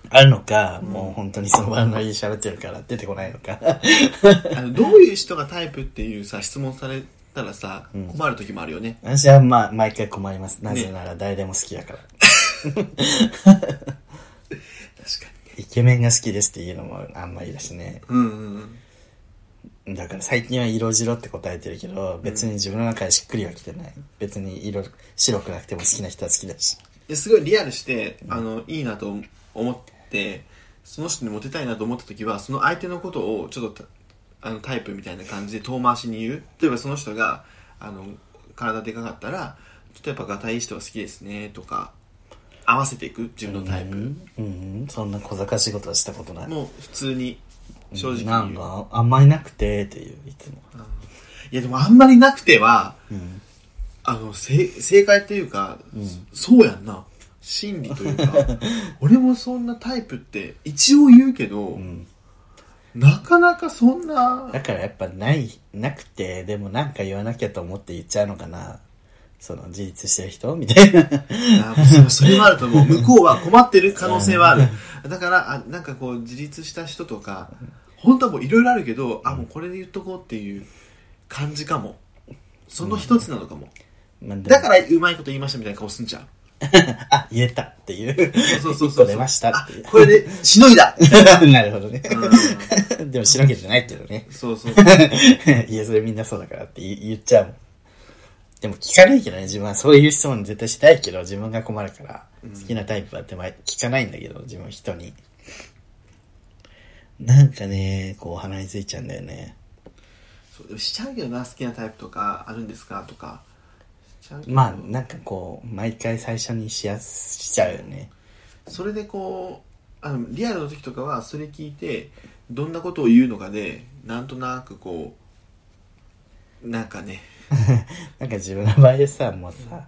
あるのか、もう本当にその場のりで喋ってるから出てこないのか。あの、どういう人がタイプっていうさ、質問されたらさ、困る時もあるよね。私はまあ、毎回困ります。なぜなら誰でも好きだから。確かいケメンが好きですっていうのもあんまりだしね。うんうんうんだから最近は色白って答えてるけど、別に自分の中でしっくりはきてない。別に色、白くなくても好きな人は好きだし。ですごいリアルして、あのいいなと思ってその人にモテたいなと思った時はその相手のことをちょっとたあのタイプみたいな感じで遠回しに言う例えばその人があの体でかかったらちょっとやっぱがたいい人が好きですねとか合わせていく自分のタイプ、うん、うん、そんな小賢しいことはしたことない。もう普通に正直に言うなんか、あんまりなくてっていう、いつも。いやでもあんまりなくてはうん。あの正正解っていうか、うんそうやんな真理というか 俺もそんなタイプって一応言うけど、うん。なかなかそんなだからやっぱない、なくて、でもなんか言わなきゃと思って言っちゃうのかな。その自立してる人？みたいな。あそそれはあると思う。向こうは困ってる可能性はある。だからあなんかこう自立した人とか本当はもういろいろあるけどあもうこれで言っとこうっていう感じかも。その一つなのかも、まあでも。だからうまいこと言いましたみたいな顔すんじゃん あ、言えたっていう。そうそうそう一個出ましたあっていう。これでしのいだ なるほどね。うでもしのげてないけどね。そうそう いや、それみんなそうだからって言言っちゃうもん。でも聞かないけどね、自分はそういう質問絶対しないけど、自分が困るから、好きなタイプはってまあ聞かないんだけど、自分人に。なんかね、こう鼻についちゃうんだよね。そうでもしちゃうけどな好きなタイプとかあるんですか？とかしちゃうけどまあ、なんかこう、毎回最初にしやす、しちゃうよね。それでこうあのリアルの時とかはそれ聞いてどんなことを言うのかでなんとなくこうなんかね なんか自分の場合でさ、もうさ、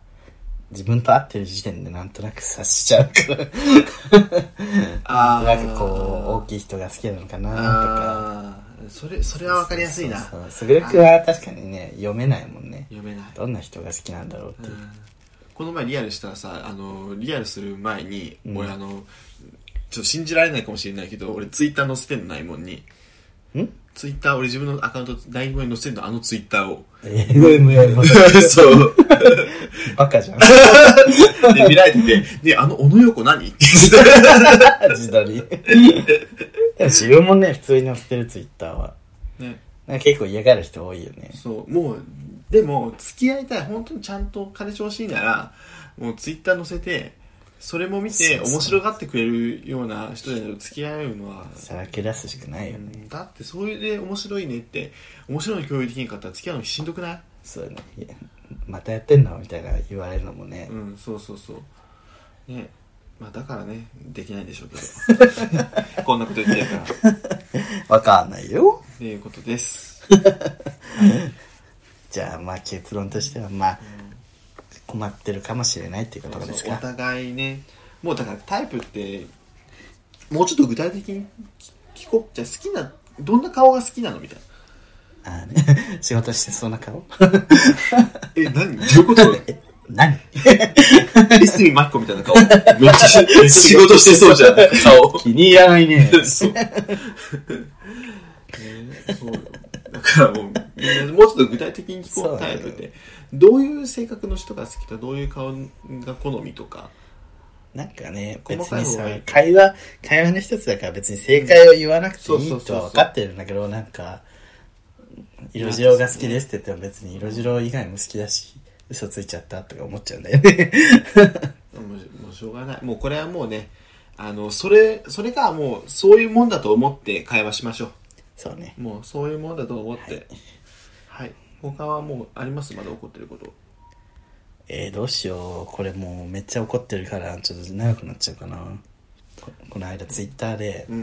自分と会ってる時点でなんとなく察しちゃうから。あなんとなくこう、大きい人が好きなのかなとか。それそれは分かりやすいな。そうそうすぐるくんは確かにね、読めないもんね。読めない、どんな人が好きなんだろうっていう。この前リアルしたらさあのリアルする前に、うん。俺あのちょっと信じられないかもしれないけど俺ツイッター載せてんのないもんに。ん？ツイッター俺自分のアカウント LINE に載せてんのあのツイッターを MMM そう バカじゃん。で見られてて「であの小野横何? 」って自撮り。でも自分もね、普通に載せてるツイッターは。ねなんか結構嫌がる人多いよね。そうもうでも付き合いたい本当にちゃんと彼調子いいならもうツイッター載せてそれも見て面白がってくれるような人で付き合うのはさらけ出すしかないよね。うんだってそれで面白いねって面白いの共有できんかったら付き合うのしんどくない？そうね。いやまたやってんのみたいな言われるのもね。うんそうそうそうねまあだからねできないんでしょうけど こんなこと言ってるからわかんないよ。っていうことです じゃあまあ結論としてはまあ、困ってるかもしれないっていうことですおか。互いねもうだからタイプってもうちょっと具体的に聞こうじゃあ好きなどんな顔が好きなのみたいな。あーね、仕事してそうな顔？え何？どういうこと？え、何？エスミマッコみたいな顔。めっちゃ仕事してそうじゃん顔。気に入らないね。そう。ねそう。よだからもう、もうちょっと具体的に聞こうそうだよタイプって。どういう性格の人が好きか、どういう顔が好みとか。なんかね、細別にさ会話、会話の一つだから別に正解を言わなくていいとは分かってるんだけど、なんか、色白が好きですって言っても別に色白以外も好きだし、嘘ついちゃったとか思っちゃうんだよね。もうもうしょうがない。もうこれはもうね、あの、それ、それがもう、そういうもんだと思って会話しましょそうね。う。もう、そういうもんだと思って。はい。他はもうあります？まだ起こってること。えー、どうしよう。これもうめっちゃ怒ってるから、ちょっと長くなっちゃうかな。ここの間ツイッターで、うん。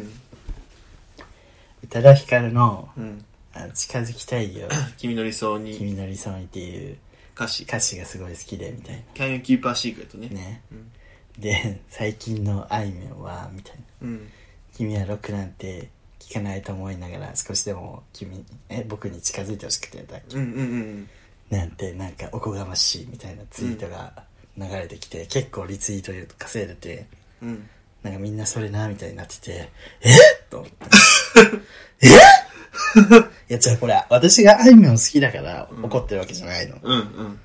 宇多田ヒカルの、うん。あ近づきたいよ。君の理想に君の理想にっていう歌詞。歌詞がすごい好きで、みたい Can you keep a secret ね。な。ね。うん。で、最近のあいみょんは、みたいな。うん。君はロックなんて聞かないと思いながら少しでも君え僕に近づいてほしくてだうんうんうん。なんてなんかおこがましいみたいなツイートが流れてきて、結構リツイート稼いでてうん。なんかみんなそれなみたいになっててえっと思って。えいやじゃあこれ私があいみょん好きだから怒ってるわけじゃないの、うんうん。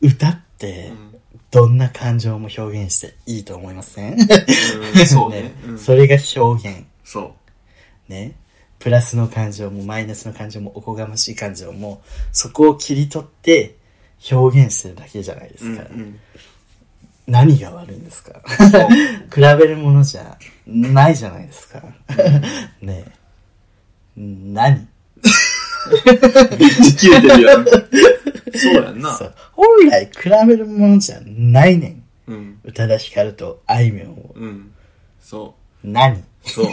歌ってうん。どんな感情も表現していいと思いません？うんそうね。う んうん。それが表現。そね。プラスの感情もマイナスの感情もおこがましい感情も、そこを切り取って表現してるだけじゃないでう。うんすか。うん。何が悪いんですか？比べるものじゃないじゃないですか。ねえ。何 切れてるよ。そうやんな本来比べるものじゃないねん。うん。宇多田ヒカルとあいみょんを。うん。そ何？う。そう。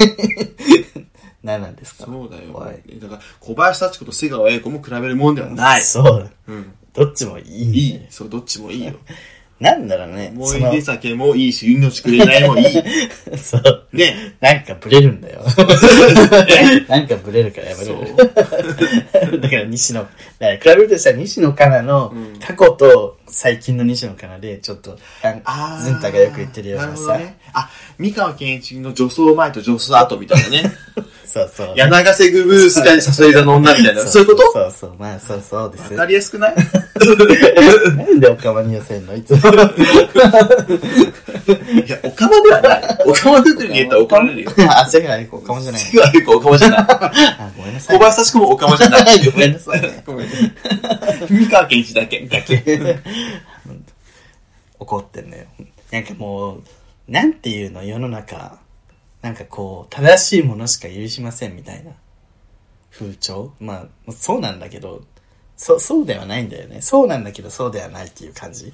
何なんですか？そうだよおい。だから、小林幸子と瀬川栄子も比べるもんではない。そう。うん。どっちもいい、いい。そう、どっちもいいよ。なんだろうね。思い出酒もいいし、命くれないもいい。そう。ね。なんかブレるんだよ。なんかブレるからやめそろう。。だから西野、だから比べるとしたら西野カナのうん過去と最近の西野カナでちょっと、あーズンタがよく言ってるようなさ、なるほどね。あ、三河健一の女装前と女装後みたいなね。そうそう。柳瀬グブースかに誘い座の女みたいな。そういうこと？そうそう、まあそうそうですわかりやすくない？なんでおかまに寄せんの？いつも。いや、おかまではない。おかま作りに言ったらおかまるよ。あ、世界おかまじゃない。違うよ、おかまじゃない。あ、ごめんなさい。小林幸子もおかまじゃない。ごめんなさいね。ごめん。三河健一だけ。だけ。怒ってんのよ。なんかもう、なんていうの、世の中、なんかこう、正しいものしか許しませんみたいな風潮？まあ、そうなんだけど、そ、そうではないんだよね。そうなんだけど、そうではないっていう感じ。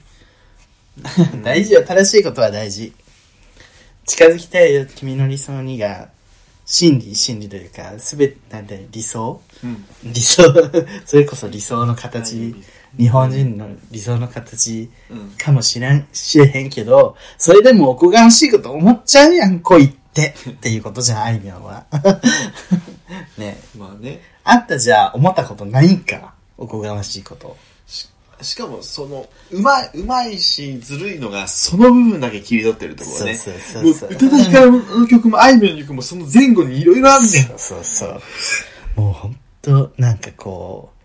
大事よ、正しいことは大事。近づきたいよ、君の理想にが、真理、真理というか、すべて、なんて、理想？うん。理想、それこそ理想の形、日本人の理想の形うん。かもしれん、しれへんけど、それでもおこがましいこと思っちゃうやん、恋って。っていうことじゃん、あいみょんは。ねえまあね。あんたじゃあ思ったことないんか？おこがましいこと。ししかも、その、うまい、うまいし、ずるいのが、その部分だけ切り取ってるところね。そうそうもう、そうそう宇多田ヒカルの曲も、あいみょんの曲も、その前後にいろいろあるんだよ。そうそうそう。もうほんと、なんかこう、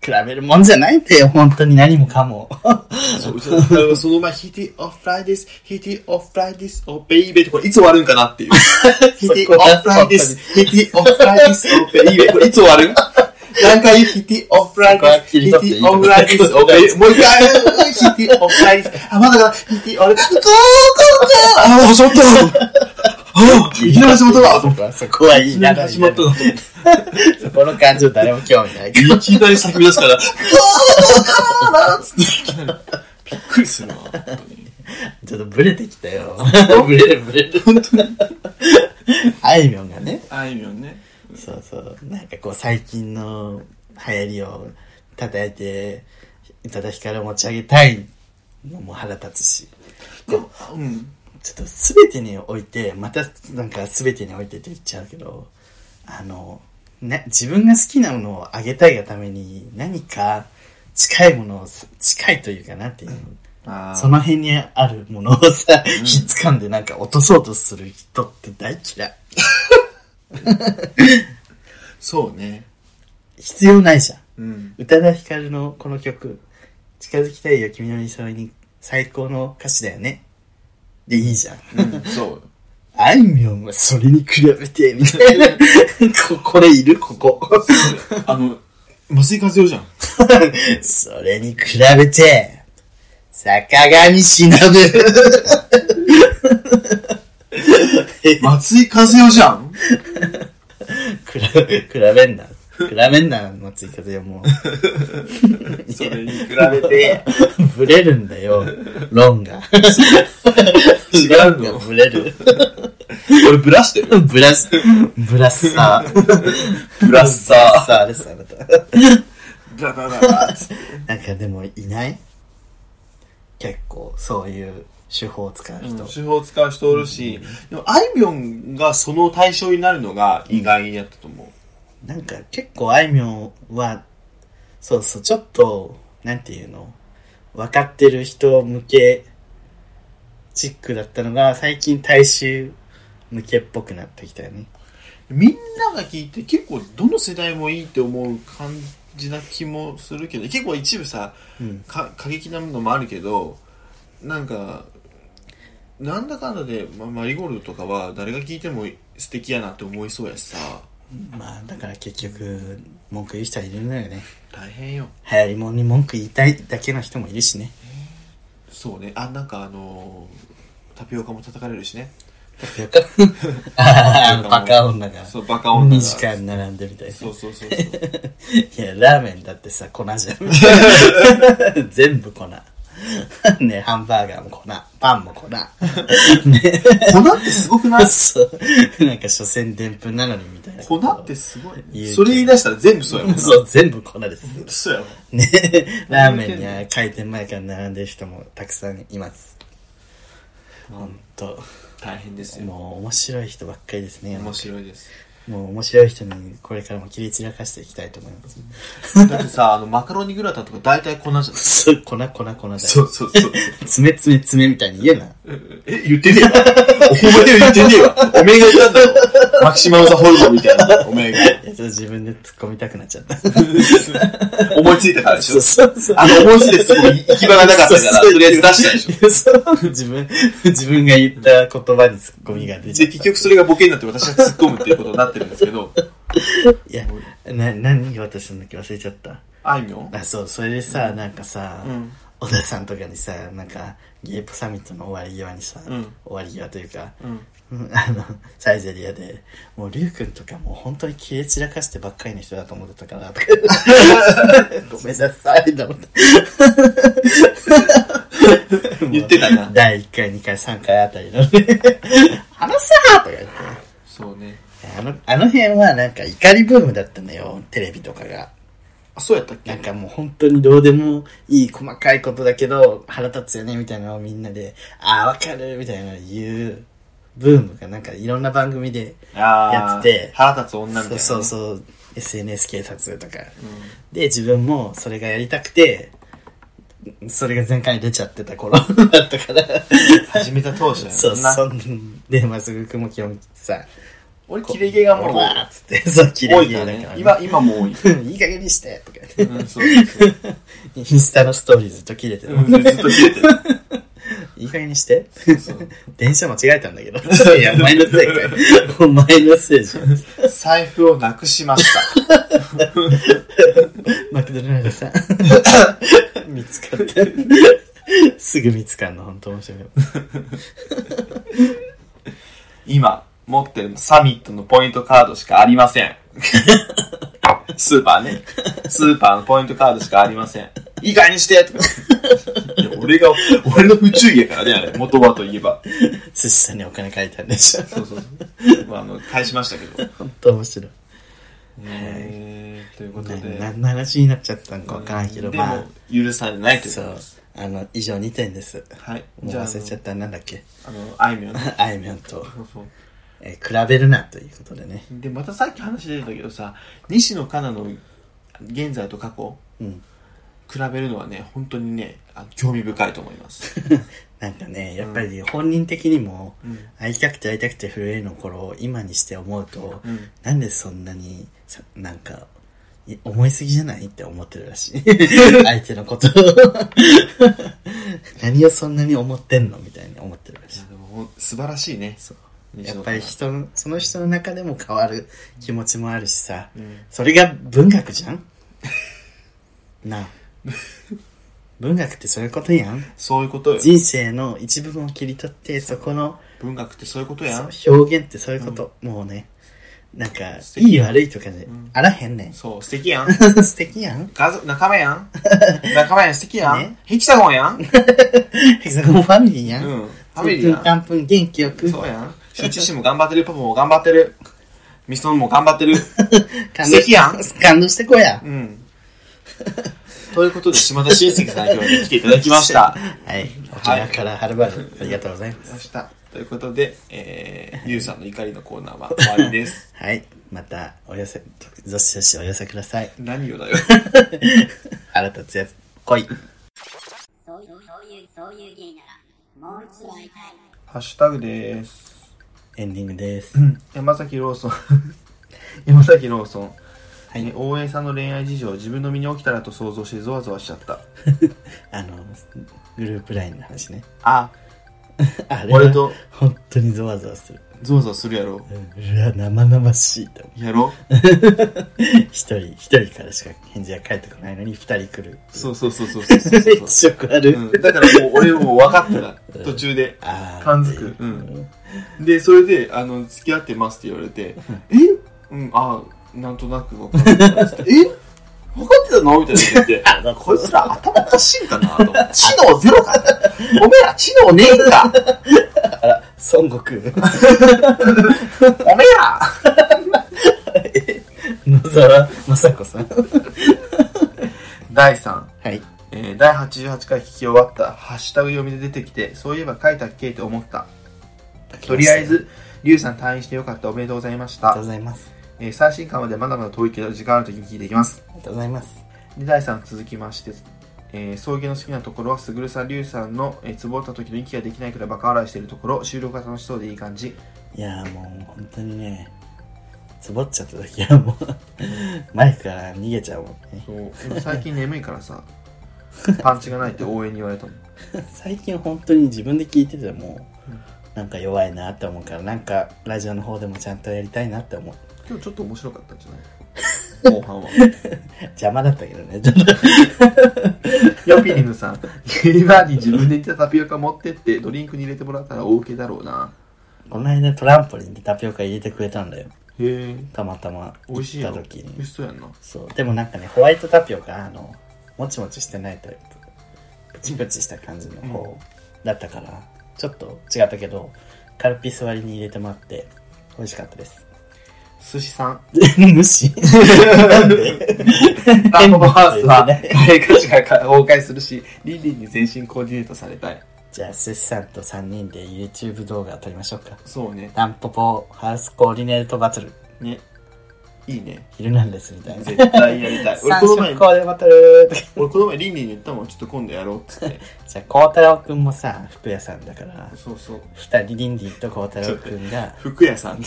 比べるもんじゃないって、本当に何もかも。そう,そのまま、 hit it off like this, hit it off like this, oh baby って、これいつ終わるんかなっていう。 hit it off like this, hit it off like this, oh baby、これいつ終わる？何回？言う hit it off like this, hit it off like this, oh baby。もう一回、 hit it off like this、あ、まだか hit it off like this, go go go あ、ちょっとあ、いきなり始まったなそこは、そこはいいな。始まったな。そこの感情誰も興味ないけど。いきなり叫び出すから、あーつってびっくりするな。本当にちょっとブレてきたよ。ブレるブレる。本当に。あいみょんがね、あいみょんね。そうそう、なんかこう最近の流行りを叩いて、宇多田ヒカルを持ち上げたいのも腹立つし、でも、うん。ちょっと全てにおいて、またなんか全てにおいてって言っちゃうけど、あの、ね、自分が好きなものをあげたいがために何か近いものを、近いというかなっていうその辺にあるものをさ、ひっつかんでなんか落とそうとする人って大嫌い。そうね。必要ないじゃん。うん。宇多田ヒカルのこの曲、近づきたいよ君の理想に最高の歌詞だよね。でいいじゃん。うん、そう。あいみょんはそれに比べて、みたいな。ここれいる？ここ。あの、麻酔風よじゃん。それに比べて、坂上忍。松井風よじゃん。比べ、比べんな。比べんな、松井風よもう。それに比べて、ブレるんだよ、論が。違うの？ブレる。俺ブラしてる。ブラス、ブラッサー。ブラッサブラッサーです、あなた。ブラブラブなんかでもいない？結構そういう手法を使う人。手法を使う人おるし、でも、あいみょんがその対象になるのが意外やったと思う。なんか結構あいみょんは、そうそう、ちょっと、なんていうの分かってる人向けチックだったのが最近大衆向けっぽくなってきたよね。みんなが聞いて結構どの世代もいいって思う感じな気もするけど、結構一部さ、うん。か過激なものもあるけど、なんか、なんだかんだで、まマリーゴールドとかは誰が聞いても素敵やなって思いそうやしさまあだから結局文句言う人はいるのよね。大変よ。流行りもんに文句言いたいだけの人もいるしね。そうね。あなんかあのータピオカも叩かれるしね。タピオカ？ああのバカ女が。そうバカ女が。2時間並んでみたいなそうそうそうそう。いやラーメンだってさ粉じゃん。全部粉 ねハンバーガーも粉パンも粉 ね粉ってすごくない？そう。なんか所詮でんぷんなのにみたいな。粉ってすごい言うけど。それ言い出したら全部そうやもんな。そう全部粉です。そうやもん。ね。ラーメンには開店前から並んでる人もたくさんいます。ほんと大変ですよ。もう面白い人ばっかりですね面白いですもう面白い人にこれからも切り散らかしていきたいと思います。だってさあのマカロニグラタンとか大体粉じゃんそう粉粉粉だよ。そうそうそう。爪爪爪みたいに言えな え、言ってねえわ。お前で言ってねえわ。おめえが言ったんだろ。マキシマムザホルモンみたいな。おめえが。いやちょっと自分で突っ込みたくなっちゃった 思いついたからでしょ。そうそうあの、思いついてすごい行き場がなかったから、とりあえず出したでしょ。そう自分自分が言った言葉に突っ込みが出ちゃで、っ結局それがボケになって私が突っ込むっていうことになってるんですけど、たいやな何言おうとしたんだっけ忘れちゃったあいみょん？あそうそれでさ、なんかさ、うん小田さんとかにさなんかゲイポサミットの終わり際にさ、うん。終わり際というか、あの サイゼリアでもうリュウ君とかもう本当に切れ散らかしてばっかりの人だと思ってたからとか。ごめんなさいと思って。言ってたな。第1回2回3回あたりのね。話さーとか言って。そうね。あのあの辺はなんか怒りブームだったのよテレビとかがあ、そうやったっけ？なんかもう本当にどうでもいい細かいことだけど腹立つよねみたいなのをみんなでああわかるみたいなの言うブームがなんかいろんな番組でやってて。腹立つ女みたいなね。そうそうそう。SNS 警察とか、で自分もそれがやりたくてそれが全開に出ちゃってた頃だったから。始めた当初やな。そうそんでまっすぐ雲木をさ俺、キレゲーがもう、わーっつって そう綺多麗だからいからね。今、今もう多い。いい加減にして。とか言ってうん、そう。そうそう。インスタのストーリーずっと切れてる、うんずっと切れてる。いい加減にして。そう。電車間違えたんだけど。いやお前のせいかよお前のせいじゃん財布をなくしました。マクドナルドさん。見つかった。すぐ見つかんの本当面白い。今、持ってるサミットのポイントカードしかありません。スーパーね。スーパーのポイントカードしかありません。いい加減にしてとか。いや、俺が、俺の不注意やからね、あれ。元はといえば。寿司さんにお金借りたんでしょそうそうそう。まあ、あの、返しましたけど。本当面白いえー、ということなで。何の話になっちゃったんか分からんけどでまあも、許されないというそうことです。あの以上2点ですはい。もうじゃあ、忘れちゃったなんだっけ？あの、あいみょんね。あいみょんと、そうそう。えー比べるなということでね。で、またさっき話出てたけどさ、西野カナの現在と過去、うん。比べるのはね、本当にね、興味深いと思います。なんかねやっぱり本人的にもうん。会いたくて会いたくて震えの頃を今にして思うと、うん。なんでそんなにさなんかい思いすぎじゃないって思ってるらしい。相手のこと。を 何をそんなに思ってんのみたいに思ってるらしい。素晴らしいね。そうやっぱり人のその人の中でも変わる気持ちもあるしさ、うんそれが文学じゃん？なあ 文学ってそういうことやんそういうことよ。人生の一部分を切り取ってそこの文学ってそういうことやん。表現ってそういうこと、もうねなんかいい悪いとかで、あらへんねんそう、素敵やん。素敵やん家族、仲間やん。仲間やん、素敵やん。ねヘキサゴンやん。ヘキサゴンファミリーやん、うん。ファミリーやん。乾分元気よくそうやん。羞恥心も頑張ってる、パパも頑張ってる。ミソンも頑張ってる。感素敵やん感動してこや、うん。ということで、島田親戚さん今日は来ていただきました。はい沖縄からはるばるありがとうございますました。ということで、えー、ゆうさんの怒りのコーナーは終わりです。はいまたお寄せどしどしお寄せください何をだよ。腹立つやつ来いそういう、そういう、そういう芸なら、もう一度会いたい。ハッシュタグです。エンディングです。山崎ローソン。山崎ローソン。はい。ね大江さんの恋愛事情、自分の身に起きたらと想像してゾワゾワしちゃった。あのグループラインの話ね。あ、あれは俺と。本当にゾワゾワする。ゾワゾワするやろ。うわ、生々しいと。やろ。一人、一人からしか返事が返ってこないのに二人来る。そうそうそうそうそうそうらもう俺もう分かってた。途中で。あー。感づく。うんでそれであの付き合ってますって言われてえ？うんあなんとなく分かっ え？分かってたの？みたいな言って。あこいつら頭おかしいんかなと。知能ゼロか。おめえら知能ねえんか。孫悟空。おめえら。野沢雅子さん。第3はい。えー第88回聞き終わった。ハッシュタグ読みで出てきてそういえば書いたっけ？って思ったとりあえずリュウさん退院してよかった。おめでとうございましありがとうた、ございます。えー最新刊までまだまだ遠いけど時間ある時に聞いていきます。ありがとうございます。で第3続きまして、えー、送迎の好きなところはすぐるさんリュウさんの、えー、つぼった時の息ができないくらいバカ笑いしているところ収録が楽しそうでいい感じ。いやーもう本当にね、つぼっちゃった時はもう、マイクから逃げちゃうもんね。そう。最近眠いからさパンチがないって応援に言われたもん。最近本当に自分で聞いてても、なんか弱いなって思うから、なんかラジオの方でもちゃんとやりたいなって思う。今日ちょっと面白かったんじゃない？後半は 邪魔だったけどね、ちょっと。ヨピリヌさん、ゲリバーに自分で煮たタピオカ持ってってドリンクに入れてもらったら大受けだろうな。この間トランポリンでタピオカ入れてくれたんだよ。へえ、たまたま。行った時美味に。しそうやんな。そう。でもなんかね、ホワイトタピオカ、あの、もちもちしてないタイプ。プチプチした感じの方だったから、ちょっと違ったけど、カルピス割りに入れてもらって、美味しかったです。寿司さん、無視なんで？タンポポハウスは変なカレー価値が崩壊するし、リンリンに全身コーディネートされたい。じゃあ、寿司さんと3人で YouTube 動画を撮りましょうか。そうね。タンポポハウスコーディネートバトル。ね。いいね。ヒルナンデスみたいな。絶対やりたい。俺三この前色、コーデバトル俺この前リンリンに言ったもん、ちょっと今度やろうっつって。じゃあ、孝太郎くんもさ、服屋さんだから、そうそう。二人リンディと孝太郎くんが、服屋さんって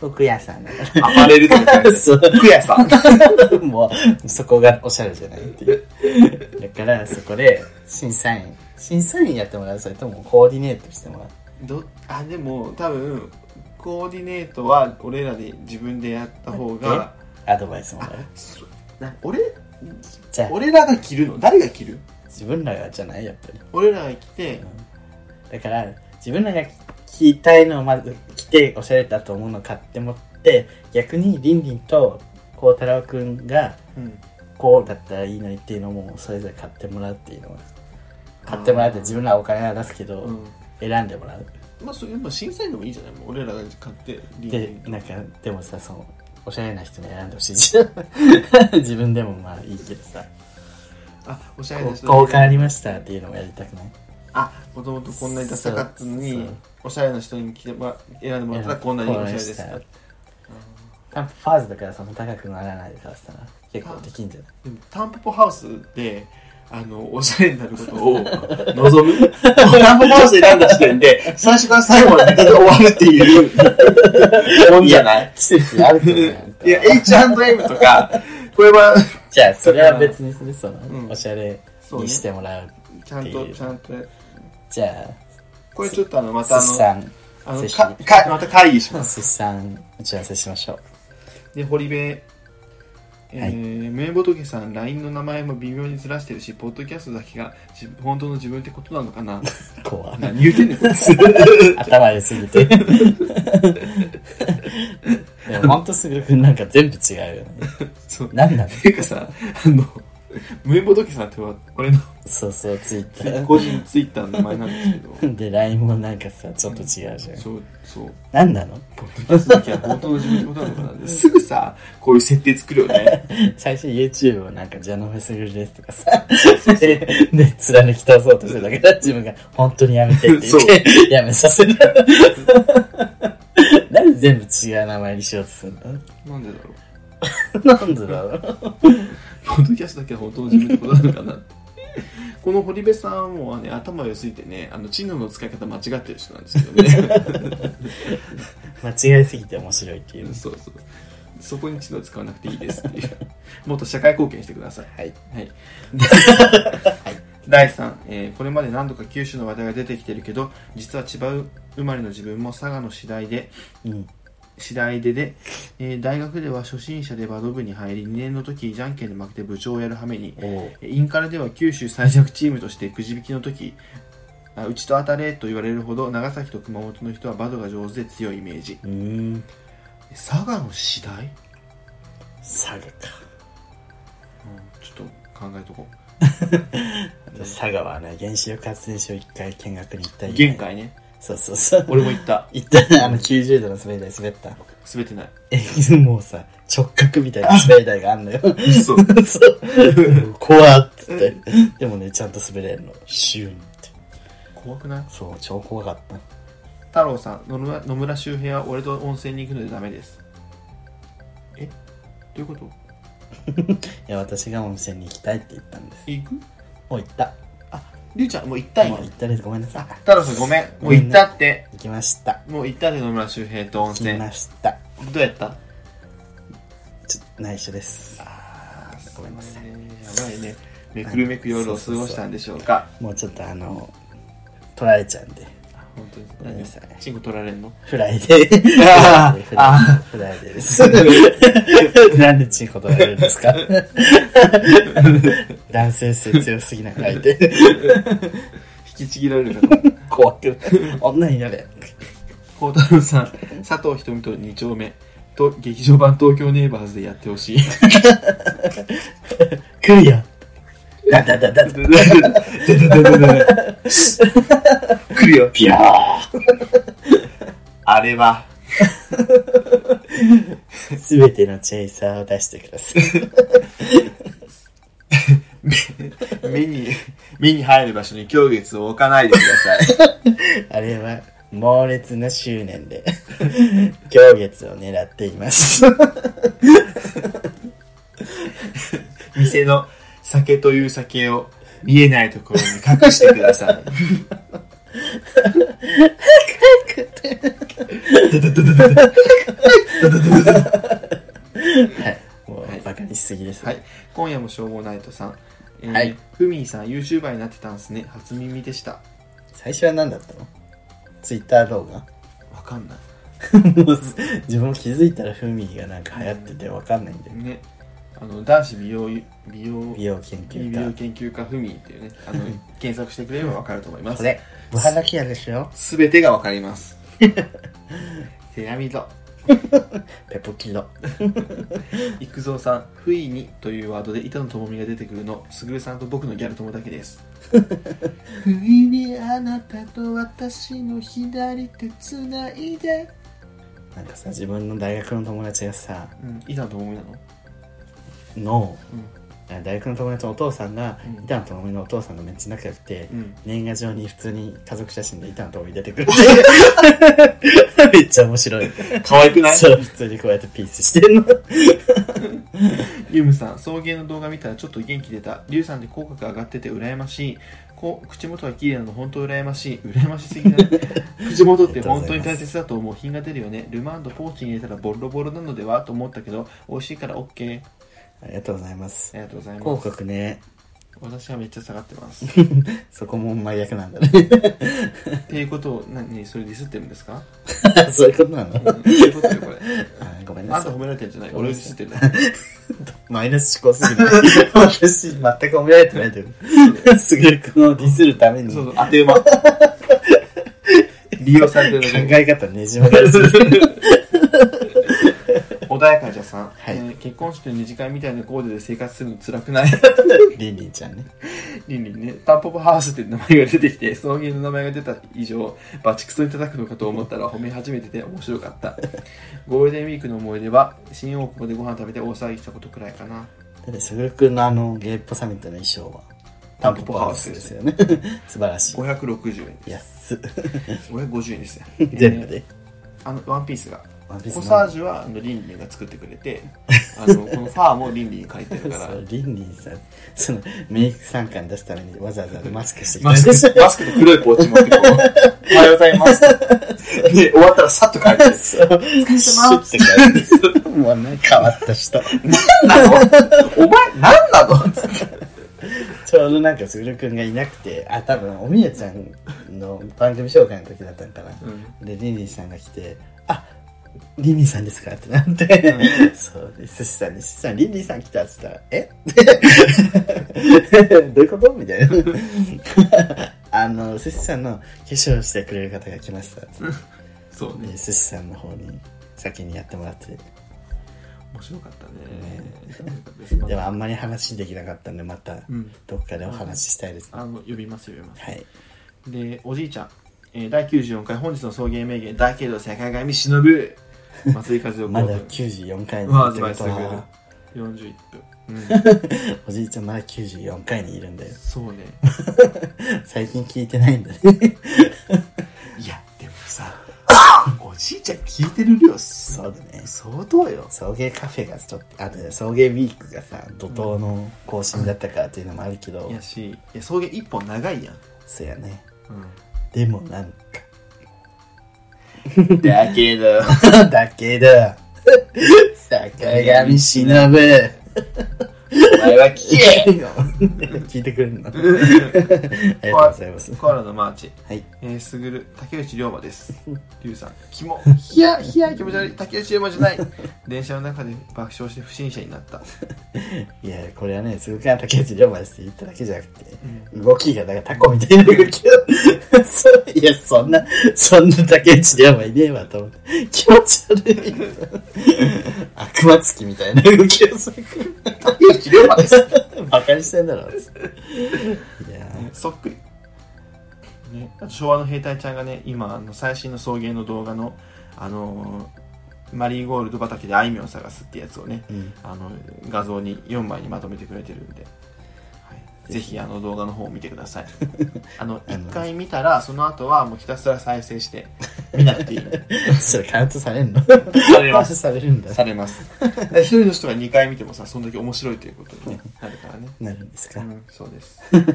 服屋さんだかアパレルとか服屋さん。ら、もう、そこがおしゃれじゃないっていう。だから、そこで、審査員、審査員やってもらう？それともコーディネートしてもらう？どあでも多分コーディネートは俺らで自分でやった方がアドバイスもらう？そな俺じゃあ、俺らが着るの？誰が着る？自分らがじゃないやっぱり。俺らが着てだから、自分らが着たいのをまず着て、おしゃれだと思うのを買ってもって、逆にリンリンと孝太郎くんが、うん。こうだったらいいのにっていうのもそれぞれ買ってもらうっていうのは。買ってもらうって自分らはお金は出すけど、うん。選んでもらうまあそれまあ審査員でもいいじゃない。もう俺らが買ってでなんかでもさそのおしゃれな人に選んでほしいじゃん。自分でもまあいいけどさ。あおしゃれこな人うこう変わりましたっていうのもやりたくない？あもともとこんなにダサかったのそうにそう。おしゃれな人に着てもら選んでもらったらこんなにおしゃれですか。タンプファーズだからその高くならないからさ結構できんじゃない？でもタンポポハウスであのおしゃれになることを 望む。タンポポハウス選んだ時点で最初から最後までネタで終わるっていう。もんじゃない。季節あると思うよ。いや H&M とかこれはじゃあそれは別にするその、うん。おしゃれそうね。にしてもらうちゃんとちゃんと。じゃあこれちょっとあのまたあのあのかかまた会議します。出産打ち合わせしましょう。で堀部えはい。ー、名仏さん LINE の名前も微妙にずらしてるしポッドキャストだけが自本当の自分ってことなのかな？怖い。何言うてんねん 頭良すぎて。でもほんとすぐなんか全部違うよね。そう。なんなのていうかさあの名仏さんっては俺のそうそうツイッター。個人ツイッターの名前なんですけど。で LINE もなんかさちょっと違うじゃん。そうそう。なんなの？ポッドキャストだけは本当の自分ってことなのかな。すぐさこういう設定作るよね。最初 YouTube をなんかジャノフェスグルですとかさ。でで貫き通そうとしてたから自分が本当にやめてって言ってやめさせる。なんで全部違う名前にしようとするなんでだろう。のなんでだろう？ポッドキャストだけは本当の自分ってことなのかな。この堀部さんもね頭良すぎてねあの知能の使い方間違ってる人なんですけどね。間違いすぎて面白いっていう。そうそう。そこに知能使わなくていいですっていう。もっと社会貢献してください。はい。はい。第3、えーこれまで何度か九州の話題が出てきてるけど実は千葉生まれの自分も佐賀の次第でうん。次第でで、えー大学では初心者でバド部に入り2年の時じゃんけんで負けて部長をやる羽目にインカレでは九州最弱チームとしてくじ引きの時あうちと当たれと言われるほど長崎と熊本の人はバドが上手で強いイメージ。佐賀の次第、うん、佐賀か。ちょっと考えとこ 佐賀はね、原子力発電所一回見学に行ったうり限界ねそうそうそう。俺も行った行ったあの90度の滑り台滑った。滑ってないえ、もうさ、直角みたいな滑り台があんのよ。嘘そう。怖っつって。でもね、ちゃんと滑れるの。シューンって。怖くない？そう、超怖かった。太郎さん野村野村周平は俺と温泉に行くのでダメですえ？どういうこと？いや、私が温泉に行きたいって言ったんです。行く？もう行った。ありゅうちゃんもう行ったもう行ったです。ごめんなさい。太郎さんごめんもう行ったって行きました。もう行ったで野村周平と温行き泉ました。どうやった？ちょっと内緒です。あーごめんなさいやばいねめくるめく夜を過ごしたんでしょうかもうちょっとあの、取られちゃうんで。本当にごめんなさいチンコ取られんの？フライで。あーフライ フライでです。なんでチンコ取られるんですか？男性性強すぎなフライで。引きちぎられるかと怖くない。女になれ。孝太郎さん佐藤瞳と2丁目と劇場版東京ネイバーズでやってほしい 来るよ。だだだだだ。来るよピャー。あれはすべてのチェイサーを出してください。目に目に入る場所に狂月を置かないでくださいあれは猛烈な執念で、狂月を狙っています。店の酒という酒を見えないところに隠してくださいはい。もうバカにしすぎです。はい。今夜も消防ナイトさん。えーはい。ふみーさん YouTuber になってたんすね。初耳でした。最初は何だったの？ツイッター動画？わかんない。もうす自分も気づいたらフミがなんか流行っててわかんないんだよ。ね。あの、男子美容、美容、美容研美容究家。研究家ふみーっていうね、あの、検索してくれればわかると思います。これ、ブハラキアでしょ？すべてがわかります。テラミド。ペポキロ。育三さん、不意にというワードで板野友美が出てくるの、すぐるさんと僕のギャル友だけです。不意にあなたと私の左手つないで。なんかさ、自分の大学の友達がさ、うん、板野友美なの？の、うん大学の友達のお父さんが、うん板野友美のお父さんがめっちゃ仲良くて、うん。年賀状に普通に家族写真で板野友美出てくる。めっちゃ面白い。可愛くない？そう、普通にこうやってピースしてんの。ユムさん、送迎の動画見たらちょっと元気出た。リュウさんで口角上がってて羨ましい。こう口元が綺麗なの本当羨ましい。羨ましすぎない？口元って本当に大切だと思う。品が出るよね。ルマンドポーチに入れたらボロボロなのでは？と思ったけど、美味しいから OK。ありがとうございますあ。りがとうござい広ます。告ね、私はめっちゃ下がってます。っ そこも真逆なんだね。ていうことを、何、それディスってるんですか？そういうことなの？うんそういうことよ、これ？あごめんなさいあんた褒。められてるんじゃない？俺をディスってるの？マイナス思考すぎない？私、全く褒められてないと思う。すぐるくんをディスるために、考そうそう、当て馬。利用されてるだけ。え方ねじ曲がりすぎる。穏やかじゃさん、はいえー結婚式の二次会みたいなコーデで生活するの辛くない？リンリンちゃんね。リンリンね、タンポポハウスって名前が出てきて、送迎の名前が出た以上、バチクソに叩くのかと思ったら褒め始めてて面白かった。ゴールデンウィークの思い出は、新大久保でご飯食べて大騒ぎしたことくらいかな。だって、すぐるくんのあの、ゲイポサミットの衣装は、タンポポハウスですよね。素晴らしい。560円で安っ。す。550円ですよ。全部えーで。あの、ワンピースが。コサージュはあのリンリンが作ってくれて、あの、このファーもリンリン書いてるから。そ、うリンリンさん、その、メイク参加に出すためにわざわざマスクしてきたマスク、マスクと黒いポーチ持ってこう、おはようございます。で、終わったらさっと帰って、そう。シュッて書いて。もうね、変わった人。なの？お前、なんなの？ちょうどなんかすぐるくんがいなくてあ多分おみやちゃんの番組紹介の時だったんかな、うん。でリンリンさんが来て「あリンリンさんですか?」ってなって、そうで寿司さんに「寿司さんリンリンさん来た」っつったら「え？どういうこと?」みたいな。あの寿司さんの化粧してくれる方が来ましたそうね。で寿司さんの方に先にやってもらって。面白かったね。でもあんまり話できなかったんでまたうん。どっかでお話ししたいですね、あの呼びます呼びます。はい。でおじいちゃん、えー第94回本日の送迎名言大慶道坂上忍松井和夫まだ公94回にまあってことは。41分、うん、おじいちゃんまだ94回にいるんだよ。そうね。最近聞いてないんだね。いやでもさおじいちゃん聞いてる量そうだね。相当よ。送迎カフェがちょっとあとね送迎ウィークがさ怒涛の更新だったからっていうのもあるけど、いやしいや送迎一本長いやん、そうやね。うでもなん、だけど。だけど。坂上忍お前は聞け。聞いてくれるの。ありがとうございます。コアラのマーチ。はい。えー、すぐる竹内涼真です。リュウさん、キモ。ひや、ひや、気持ち悪い。竹内涼真じゃない。電車の中で爆笑して不審者になった。いやこれはね鈴鹿竹内涼真ですって言っただけじゃなくて、動きがだからタコみたいな動きを。そういやそんなそんな竹内涼真いねえわと思って。気持ち悪い。悪魔つきみたいな動きをする。竹内涼真です。バカにしてんだろいやそっくり。ね、昭和の兵隊ちゃんがね、今、あの最新の送迎の動画の、あのーマリーゴールド畑であいみょん探すってやつをね、うんあの画像に4枚にまとめてくれてるんで、はい、ぜひあの動画の方を見てください。あのあの1回見たらその後はもうひたすら再生して見なくていい。それカウントされんの？されます。されるんだ。されます。一人の人が2回見てもさそんだけ面白いということに、ね、なるからね。なるんですか、うんそうです。何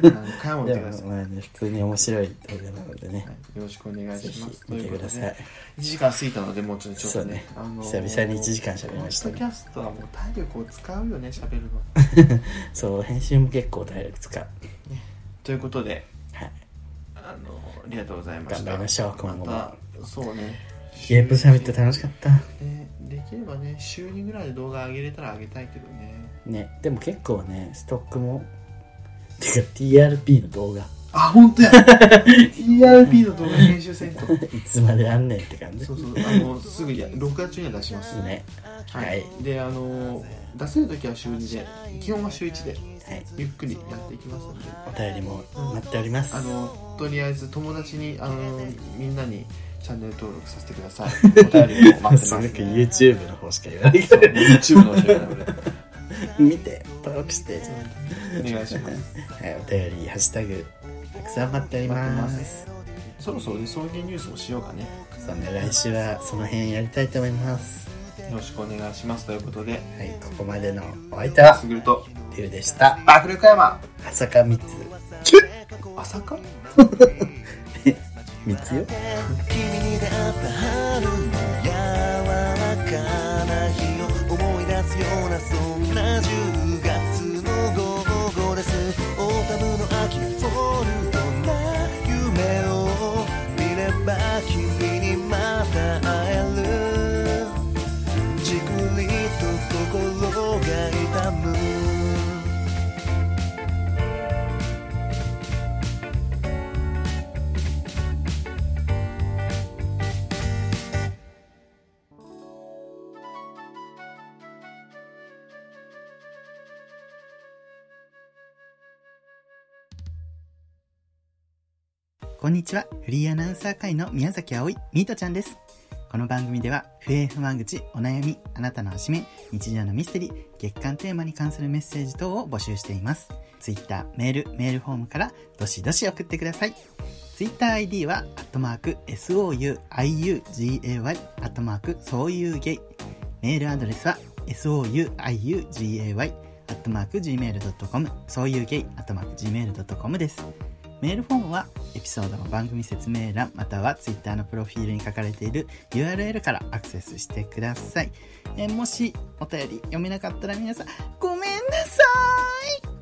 回も見でてください、もまあね普通に面白い動画なのでね、はい、よろしくお願いします。見てくださいということで1時間過ぎたのでもうちょっとちょっとねそうね。あのー久々に1時間喋りましたね。ポッドキャストはもう体力を使うよね喋るの。そう編集も結構体力使う。ということではい。あのありがとうございました。頑張りましょう今後も。またそうね。ゲームサミット楽しかった。ねできればね週2ぐらいで動画上げれたら上げたいけどね。ねでも結構ねストックもてか TRP の動画あ本当や。TRP の動画編集せんといつまであんねんって感じ。そうそうあのすぐや6月中には出します。ね。ははい。い、であの出せる時は週2で基本は週1ではい、ゆっくりやっていきますので。お便りも待っております、あのとりあえず友達にあのみんなにチャンネル登録させてください。お便りも待ってます。YouTube の方しか言わない YouTube の教えなので 見て登録して。お願いします。はい、お便りハッシュタグたくさん待っております。そろそろね送迎ニュースもしようかね。そんな来週はその辺やりたいと思います。よろしくお願いしますということで。はいここまでのお相手はすぐるとリュウでした。爆力山朝香三つ。朝か 三つよ。君に出会った見こんにちは。フリーアナウンサー会の宮崎葵、ミートちゃんです。この番組では、不平不満口、お悩み、あなたのおしめ、日常のミステリー、月間テーマに関するメッセージ等を募集しています。ツイッター、メール、メールフォームから、どしどし送ってください。ツイッター ID は、アットマーク、souiugay、アットマーク、そういうゲイ。メールアドレスは、souiugay、アットマーク、gmail.com、そういうゲイ、アットマーク、gmail.com です。メールフォームはエピソードの番組説明欄または Twitter のプロフィールに書かれている URL からアクセスしてください。えもしお便り読めなかったら皆さんごめんなさい